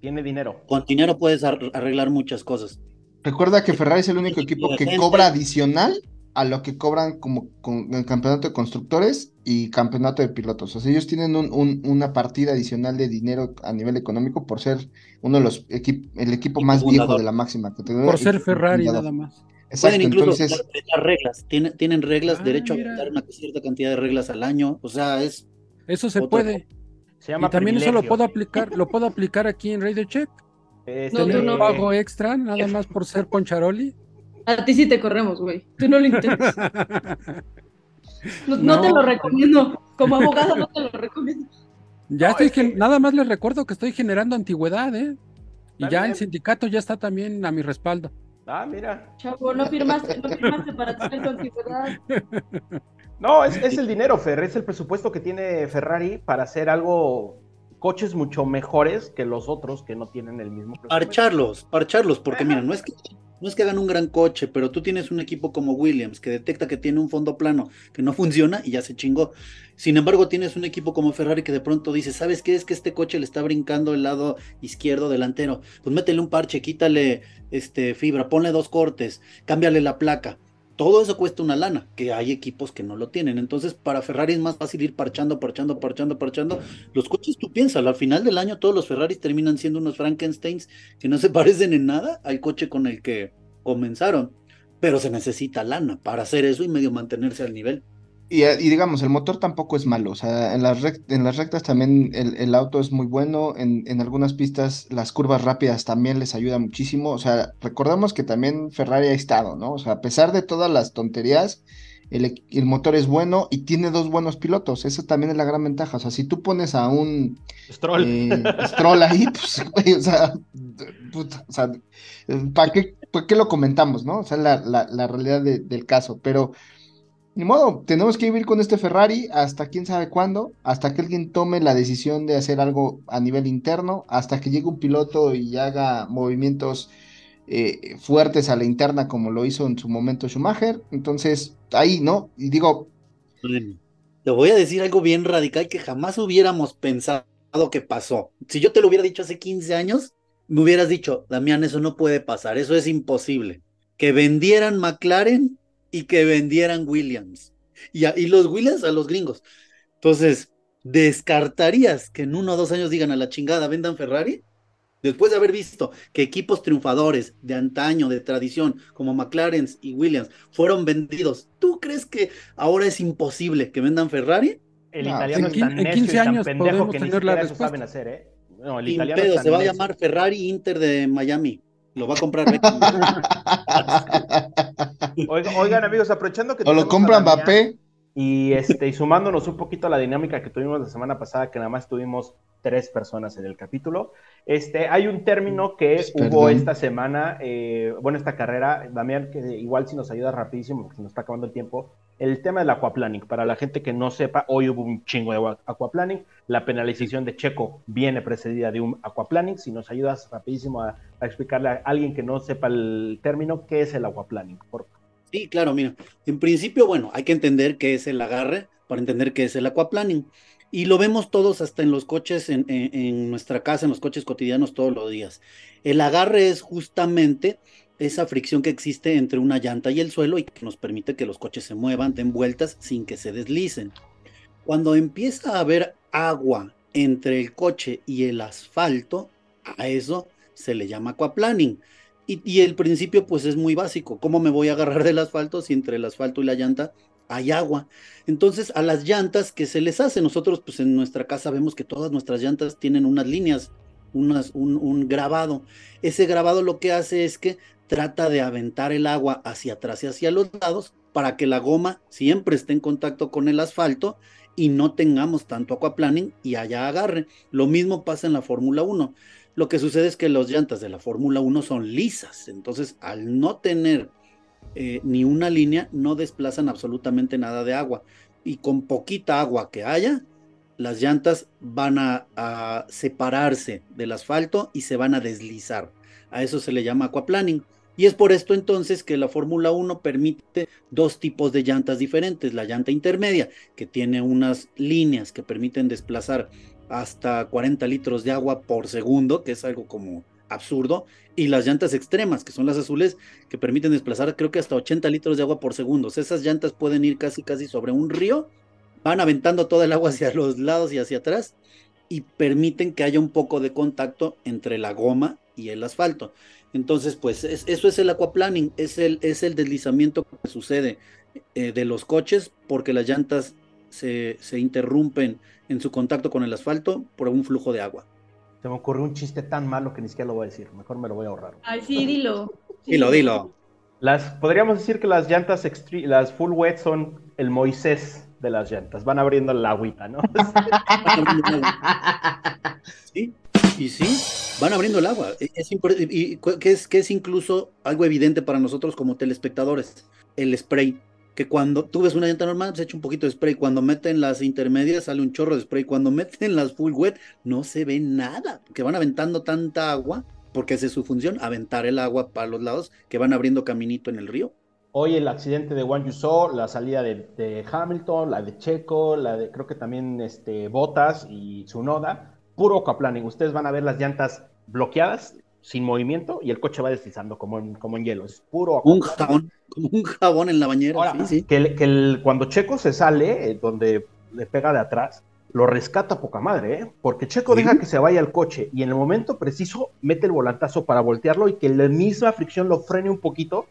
[SPEAKER 4] Tiene dinero.
[SPEAKER 3] Con dinero puedes ar- arreglar muchas cosas.
[SPEAKER 2] Recuerda que Ferrari es el único equipo que
[SPEAKER 3] gente.
[SPEAKER 2] cobra adicional a lo que cobran como con el campeonato de constructores y campeonato de pilotos. O sea, ellos tienen un- un- una partida adicional de dinero a nivel económico por ser uno de los equipos, el equipo más viejo de la máxima categoría.
[SPEAKER 5] Por ser Ferrari
[SPEAKER 2] fundador.
[SPEAKER 5] nada más.
[SPEAKER 2] Exacto,
[SPEAKER 3] Pueden incluso
[SPEAKER 2] entonces,
[SPEAKER 3] dar reglas. Tienen, tienen reglas,
[SPEAKER 5] Ah,
[SPEAKER 3] derecho a votar una cierta cantidad de reglas al año. O sea, es
[SPEAKER 5] Eso se puede.
[SPEAKER 4] Se llama
[SPEAKER 5] Y también eso lo puedo aplicar, lo puedo aplicar aquí en Radio Check.
[SPEAKER 4] Este,
[SPEAKER 6] No, no.
[SPEAKER 5] pago extra, nada más por ser Poncharoli.
[SPEAKER 6] A ti sí te corremos, güey. Tú no lo intentes. No, no te lo recomiendo. Como abogado no te lo recomiendo.
[SPEAKER 5] Ya
[SPEAKER 4] No,
[SPEAKER 5] estoy,
[SPEAKER 4] es que-
[SPEAKER 5] gen- nada más les recuerdo que estoy generando antigüedad, ¿eh? Y ya
[SPEAKER 4] bien.
[SPEAKER 5] el sindicato ya está también a mi respaldo.
[SPEAKER 4] Ah, mira.
[SPEAKER 6] Chavo, no firmaste, no firmaste para tener tu antigüedad.
[SPEAKER 4] No, es, es el dinero, Fer, es el presupuesto que tiene Ferrari para hacer algo, coches mucho mejores que los otros que no tienen el mismo presupuesto.
[SPEAKER 3] parcharlos, parcharlos, porque mira, no es que no es que hagan un gran coche, pero tú tienes un equipo como Williams que detecta que tiene un fondo plano que no funciona y ya se chingó. Sin embargo, tienes un equipo como Ferrari que de pronto dice, ¿sabes qué? Es que este coche le está brincando el lado izquierdo delantero. Pues métele un parche, quítale este fibra, ponle dos cortes, cámbiale la placa. Todo eso cuesta una lana, que hay equipos que no lo tienen. Entonces, para Ferrari es más fácil ir parchando, parchando, parchando, parchando. Los coches, tú piensas, al final del año todos los Ferraris terminan siendo unos Frankensteins que no se parecen en nada al coche con el que comenzaron. Pero se necesita lana para hacer eso y medio mantenerse al nivel.
[SPEAKER 2] Y, y digamos, el motor tampoco es malo. O sea, en las, rec- en las rectas también el, el auto es muy bueno. En, en algunas pistas las curvas rápidas también les ayuda muchísimo. O sea, recordemos que también Ferrari ha estado, ¿no? O sea, a pesar de todas las tonterías, el, el motor es bueno y tiene dos buenos pilotos. Esa también es la gran ventaja. O sea, si tú pones a un
[SPEAKER 4] Stroll.
[SPEAKER 2] eh, Stroll ahí, pues, güey, o sea, puta, o sea, ¿para qué, pa' qué lo comentamos, no? O sea, la, la, la realidad de- del caso, pero ni modo, tenemos que vivir con este Ferrari hasta quién sabe cuándo, hasta que alguien tome la decisión de hacer algo a nivel interno, hasta que llegue un piloto y haga movimientos eh, fuertes a la interna como lo hizo en su momento Schumacher, entonces ahí, ¿no? Y digo,
[SPEAKER 3] te voy a decir algo bien radical que jamás hubiéramos pensado que pasó. Si yo te lo hubiera dicho hace 15 años, me hubieras dicho, Damián, eso no puede pasar, eso es imposible. Que vendieran McLaren y que vendieran Williams. Y, a- y los Williams a los gringos. Entonces, ¿descartarías que en uno o dos años digan a la chingada, vendan Ferrari? Después de haber visto que equipos triunfadores de antaño, de tradición, como McLaren y Williams, fueron vendidos, ¿tú crees que ahora es imposible que vendan Ferrari?
[SPEAKER 4] El
[SPEAKER 2] No,
[SPEAKER 4] italiano
[SPEAKER 5] en
[SPEAKER 4] es tan
[SPEAKER 5] en
[SPEAKER 4] necio
[SPEAKER 5] 15
[SPEAKER 4] y tan
[SPEAKER 5] años
[SPEAKER 4] pendejo
[SPEAKER 5] podemos
[SPEAKER 4] que ni
[SPEAKER 5] tener la
[SPEAKER 4] eso saben
[SPEAKER 5] respuesta.
[SPEAKER 4] hacer, ¿eh? No, el
[SPEAKER 3] Sin
[SPEAKER 4] italiano es
[SPEAKER 3] pedo, se va a llamar Ferrari Inter de Miami. Lo va a comprar
[SPEAKER 4] Oigan, amigos, aprovechando que
[SPEAKER 2] o lo
[SPEAKER 4] tenemos a
[SPEAKER 2] compra
[SPEAKER 4] Damián
[SPEAKER 2] Mbappé.
[SPEAKER 4] Y, este, y sumándonos un poquito a la dinámica que tuvimos la semana pasada, que nada más tuvimos tres personas en el capítulo, este, hay un término que
[SPEAKER 2] Pues,
[SPEAKER 4] hubo
[SPEAKER 2] perdón.
[SPEAKER 4] esta semana, eh, bueno, esta carrera, Damián, que igual si nos ayuda rapidísimo, porque se nos está acabando el tiempo, el tema del aquaplaning. Para la gente que no sepa, hoy hubo un chingo de aquaplaning, la penalización de Checo viene precedida de un aquaplaning. Si nos ayudas rapidísimo a, a explicarle a alguien que no sepa el término, ¿qué es el aquaplaning? Por
[SPEAKER 3] Sí, claro, mira. En principio, bueno, hay que entender qué es el agarre para entender qué es el aquaplaning. Y lo vemos todos hasta en los coches, en, en- en nuestra casa, en los coches cotidianos todos los días. El agarre es justamente esa fricción que existe entre una llanta y el suelo y que nos permite que los coches se muevan, den vueltas sin que se deslicen. Cuando empieza a haber agua entre el coche y el asfalto, a eso se le llama aquaplaning. Y, y el principio pues es muy básico. ¿Cómo me voy a agarrar del asfalto si entre el asfalto y la llanta hay agua? Entonces a las llantas que se les hace, nosotros pues en nuestra casa vemos que todas nuestras llantas tienen unas líneas, un, grabado. Ese grabado lo que hace es que trata de aventar el agua hacia atrás y hacia los lados para que la goma siempre esté en contacto con el asfalto y no tengamos tanto aquaplaning y haya agarre. Lo mismo pasa en la Fórmula 1. Lo que sucede es que las llantas de la Fórmula 1 son lisas, entonces al no tener eh, ni una línea, no desplazan absolutamente nada de agua. Y con poquita agua que haya, las llantas van a, separarse del asfalto y se van a deslizar. A eso se le llama aquaplaning. Y es por esto entonces que la Fórmula 1 permite dos tipos de llantas diferentes. La llanta intermedia, que tiene unas líneas que permiten desplazar hasta 40 litros de agua por segundo, que es algo como absurdo, y las llantas extremas, que son las azules, que permiten desplazar creo que hasta 80 litros de agua por segundo. Esas llantas pueden ir casi casi sobre un río, van aventando todo el agua hacia los lados y hacia atrás y permiten que haya un poco de contacto entre la goma y el asfalto. Entonces, pues es- eso es el aquaplaning, es el, es el deslizamiento que sucede eh, de los coches porque las llantas se, se interrumpen en su contacto con el asfalto por un flujo de agua.
[SPEAKER 4] Se me ocurrió un chiste tan malo que ni siquiera lo voy a decir. Mejor me lo voy a ahorrar.
[SPEAKER 6] Ay, sí, dilo.
[SPEAKER 3] Dilo, dilo.
[SPEAKER 4] Las, podríamos decir que las llantas las full wet son el Moisés de las llantas. Van abriendo la agüita, ¿no?
[SPEAKER 3] Sí, y sí, van abriendo el agua. Es, y que es, que es incluso algo evidente para nosotros como telespectadores, el spray. Que cuando tú ves una llanta normal, se echa un poquito de spray. Cuando meten las intermedias, sale un chorro de spray. Cuando meten las full wet, no se ve nada. Que van aventando tanta agua, porque esa es su función, aventar el agua para los lados, que van abriendo caminito en el río.
[SPEAKER 4] Hoy el accidente de Juan Yusó, la salida de, de Hamilton, la de Checo, la de creo que también este, Botas y Tsunoda, puro aquaplaning. Ustedes van a ver las llantas bloqueadas, sin movimiento, y el coche va deslizando como en, como en hielo. Es puro
[SPEAKER 3] Un jabón, como un jabón en la bañera.
[SPEAKER 4] Ahora,
[SPEAKER 3] sí, sí.
[SPEAKER 4] que, el- que el- cuando Checo se sale, eh, donde le pega de atrás, lo rescata poca madre, ¿eh? Porque Checo
[SPEAKER 3] Sí.
[SPEAKER 4] deja que se vaya el coche y en el momento preciso mete el volantazo para voltearlo y que la misma fricción lo frene un poquito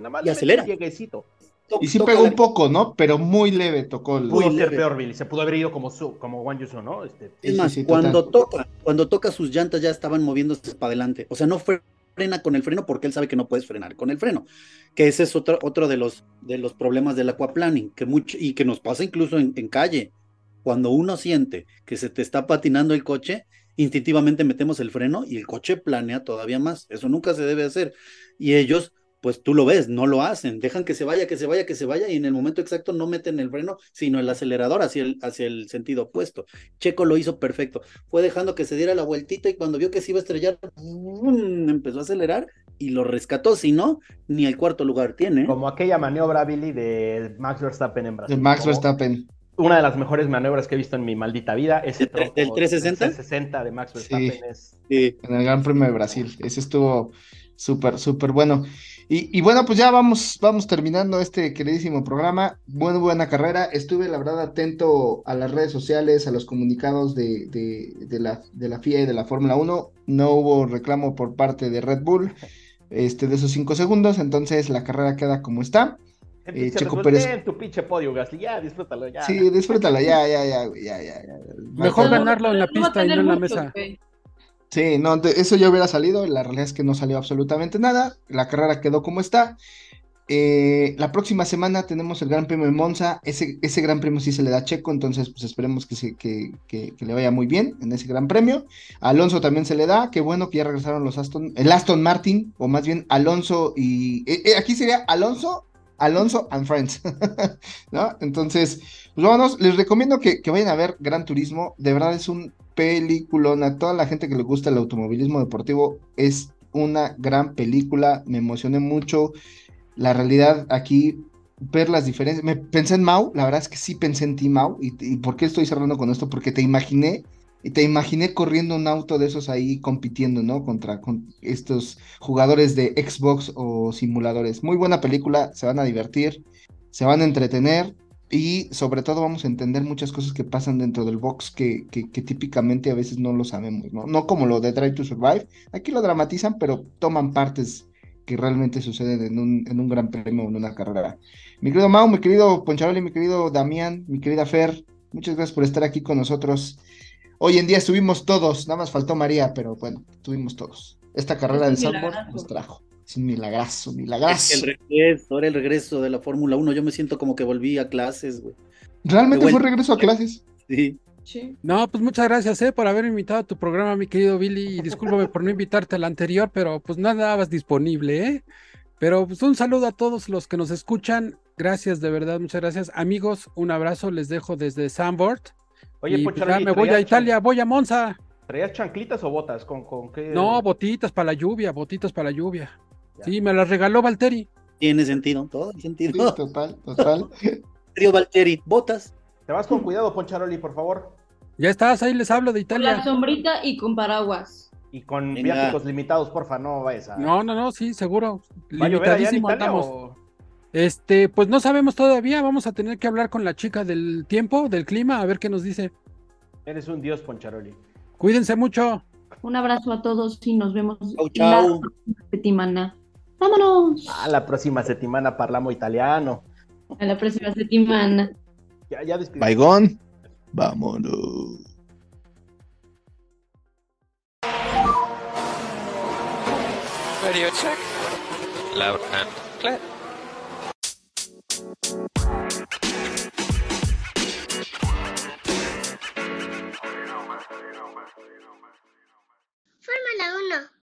[SPEAKER 4] y nada más
[SPEAKER 3] Y
[SPEAKER 4] le mete
[SPEAKER 3] acelera.
[SPEAKER 4] lleguecito.
[SPEAKER 3] To-
[SPEAKER 2] Y sí pegó un poco, ¿no? Pero muy leve tocó el.
[SPEAKER 4] Pudo ser peor, Billy. Se pudo haber ido como, su, como Juan Yuso, ¿no? Este,
[SPEAKER 2] Sí,
[SPEAKER 3] Es
[SPEAKER 2] sí,
[SPEAKER 3] más,
[SPEAKER 2] sí, total.
[SPEAKER 3] cuando toca, cuando toca sus llantas ya estaban moviéndose para adelante. O sea, no frena con el freno porque él sabe que no puedes frenar con el freno. Que ese es otro, otro de los de los problemas del aquaplaning, que mucho, y que nos pasa incluso en, en calle. Cuando uno siente que se te está patinando el coche, instintivamente metemos el freno y el coche planea todavía más. Eso nunca se debe hacer. Y ellos, pues tú lo ves, no lo hacen. Dejan que se vaya, que se vaya, que se vaya, y en el momento exacto no meten el freno, sino el acelerador hacia el, hacia el sentido opuesto. Checo lo hizo perfecto. Fue dejando que se diera la vueltita y cuando vio que se iba a estrellar, empezó a acelerar y lo rescató, si no, ni el cuarto lugar tiene.
[SPEAKER 4] Como aquella maniobra, Billy, de Max Verstappen en Brasil.
[SPEAKER 2] De Max Verstappen.
[SPEAKER 4] Una de las mejores maniobras que he visto en mi maldita vida. Ese
[SPEAKER 3] ¿Del tre-
[SPEAKER 4] tronco
[SPEAKER 3] del 360?
[SPEAKER 4] 360 de Max Verstappen
[SPEAKER 2] Sí.
[SPEAKER 4] es
[SPEAKER 3] Sí.
[SPEAKER 2] en el Gran Premio de Brasil. Ese estuvo súper, súper bueno. Y, y bueno, pues ya vamos, vamos terminando este queridísimo programa. Muy buena carrera. Estuve, la verdad, atento a las redes sociales, a los comunicados de, de, de la, de la FIA y de la Fórmula 1. No hubo reclamo por parte de Red Bull este, de esos cinco segundos, entonces la carrera queda como está.
[SPEAKER 4] En
[SPEAKER 2] Eh, Checo Pérez-
[SPEAKER 4] tu pinche podio, Gasly. Ya, disfrútalo, ya.
[SPEAKER 2] Sí, disfrútalo, ya, ya, ya, ya, ya, ya.
[SPEAKER 5] Mejor ganarlo en la pista y no en la mesa.
[SPEAKER 2] Sí, no, eso ya hubiera salido, la realidad es que no salió absolutamente nada, la carrera quedó como está. Eh, la próxima semana tenemos el Gran Premio de Monza, ese, ese Gran Premio sí se le da Checo, entonces pues esperemos que, se, que, que- le vaya muy bien en ese Gran Premio. Alonso también se le da, qué bueno que ya regresaron los Aston, el Aston Martin, o más bien Alonso y... eh, eh, aquí sería Alonso, Alonso and Friends, ¿no? Entonces, pues vámonos, les recomiendo que, que vayan a ver Gran Turismo, de verdad es un peliculón, a toda la gente que le gusta el automovilismo deportivo, es una gran película, me emocioné mucho, la realidad aquí, ver las diferencias, me pensé en Mau, la verdad es que sí pensé en ti Mau, y, ¿por qué estoy cerrando con esto? Porque te imaginé, y te imaginé corriendo un auto de esos ahí compitiendo, ¿no? Contra con estos jugadores de Xbox o simuladores. Muy buena película, se van a divertir, se van a entretener y sobre todo vamos a entender muchas cosas que pasan dentro del box que, que, que típicamente a veces no lo sabemos, ¿no? No como lo de Drive to Survive, aquí lo dramatizan, pero toman partes que realmente suceden en un, en un gran premio o en una carrera. Mi querido Mau, mi querido Poncharoli, mi querido Damián, mi querida Fer, muchas gracias por estar aquí con nosotros. Hoy en día estuvimos todos, nada más faltó María, pero bueno, estuvimos todos. Esta carrera
[SPEAKER 6] Es
[SPEAKER 2] del
[SPEAKER 6] milagrazo.
[SPEAKER 2] nos trajo. Es un milagrazo, milagrazo.
[SPEAKER 3] el regreso, ahora el regreso de la Fórmula 1. Yo me siento como que volví a clases, güey.
[SPEAKER 2] Realmente fue regreso a clases.
[SPEAKER 3] Sí.
[SPEAKER 6] Sí.
[SPEAKER 5] No, pues muchas gracias, eh, por haber invitado a tu programa, mi querido Billy, y discúlpame por no invitarte al anterior, pero pues no andabas disponible, ¿eh? Pero pues un saludo a todos los que nos escuchan, gracias, de verdad, muchas gracias. Amigos, un abrazo, les dejo desde Sandboard.
[SPEAKER 4] Oye,
[SPEAKER 5] y pues, ya me voy a
[SPEAKER 4] ¿traías
[SPEAKER 5] Italia, voy a Monza.
[SPEAKER 4] ¿Traías chanclitas o botas? ¿Con, con qué?
[SPEAKER 5] No, botitas para la lluvia, botitas para la lluvia. Sí, me las regaló Valteri.
[SPEAKER 3] Tiene sentido, todo tiene
[SPEAKER 2] Sí,
[SPEAKER 3] sentido.
[SPEAKER 2] total, total.
[SPEAKER 3] Río Valtteri, botas.
[SPEAKER 4] Te vas con cuidado, Poncharoli, por favor.
[SPEAKER 5] Ya estás, ahí les hablo de
[SPEAKER 6] Con la
[SPEAKER 5] Italia.
[SPEAKER 6] sombrita y con paraguas.
[SPEAKER 4] Y con
[SPEAKER 3] Venga.
[SPEAKER 4] viáticos limitados, porfa, no vayas a.
[SPEAKER 5] No, no, no, sí, seguro.
[SPEAKER 4] ¿Va a llover allá en
[SPEAKER 5] Limitadísimo
[SPEAKER 4] Italia
[SPEAKER 5] andamos.
[SPEAKER 4] o-
[SPEAKER 5] Este, pues no sabemos todavía, vamos a tener que hablar con la chica del tiempo, del clima, a ver qué nos dice.
[SPEAKER 4] Eres un dios, Poncharoli.
[SPEAKER 5] Cuídense mucho.
[SPEAKER 8] Un abrazo a todos y nos vemos
[SPEAKER 3] Chau,
[SPEAKER 8] la
[SPEAKER 3] chau.
[SPEAKER 8] próxima settimana. Vámonos.
[SPEAKER 4] Ah, la próxima settimana parlamo italiano.
[SPEAKER 8] A la próxima settimana.
[SPEAKER 4] Ya, ya despide.
[SPEAKER 2] Baigón, vámonos.
[SPEAKER 9] Radio check. Loud and clear.
[SPEAKER 10] Fórmula 1.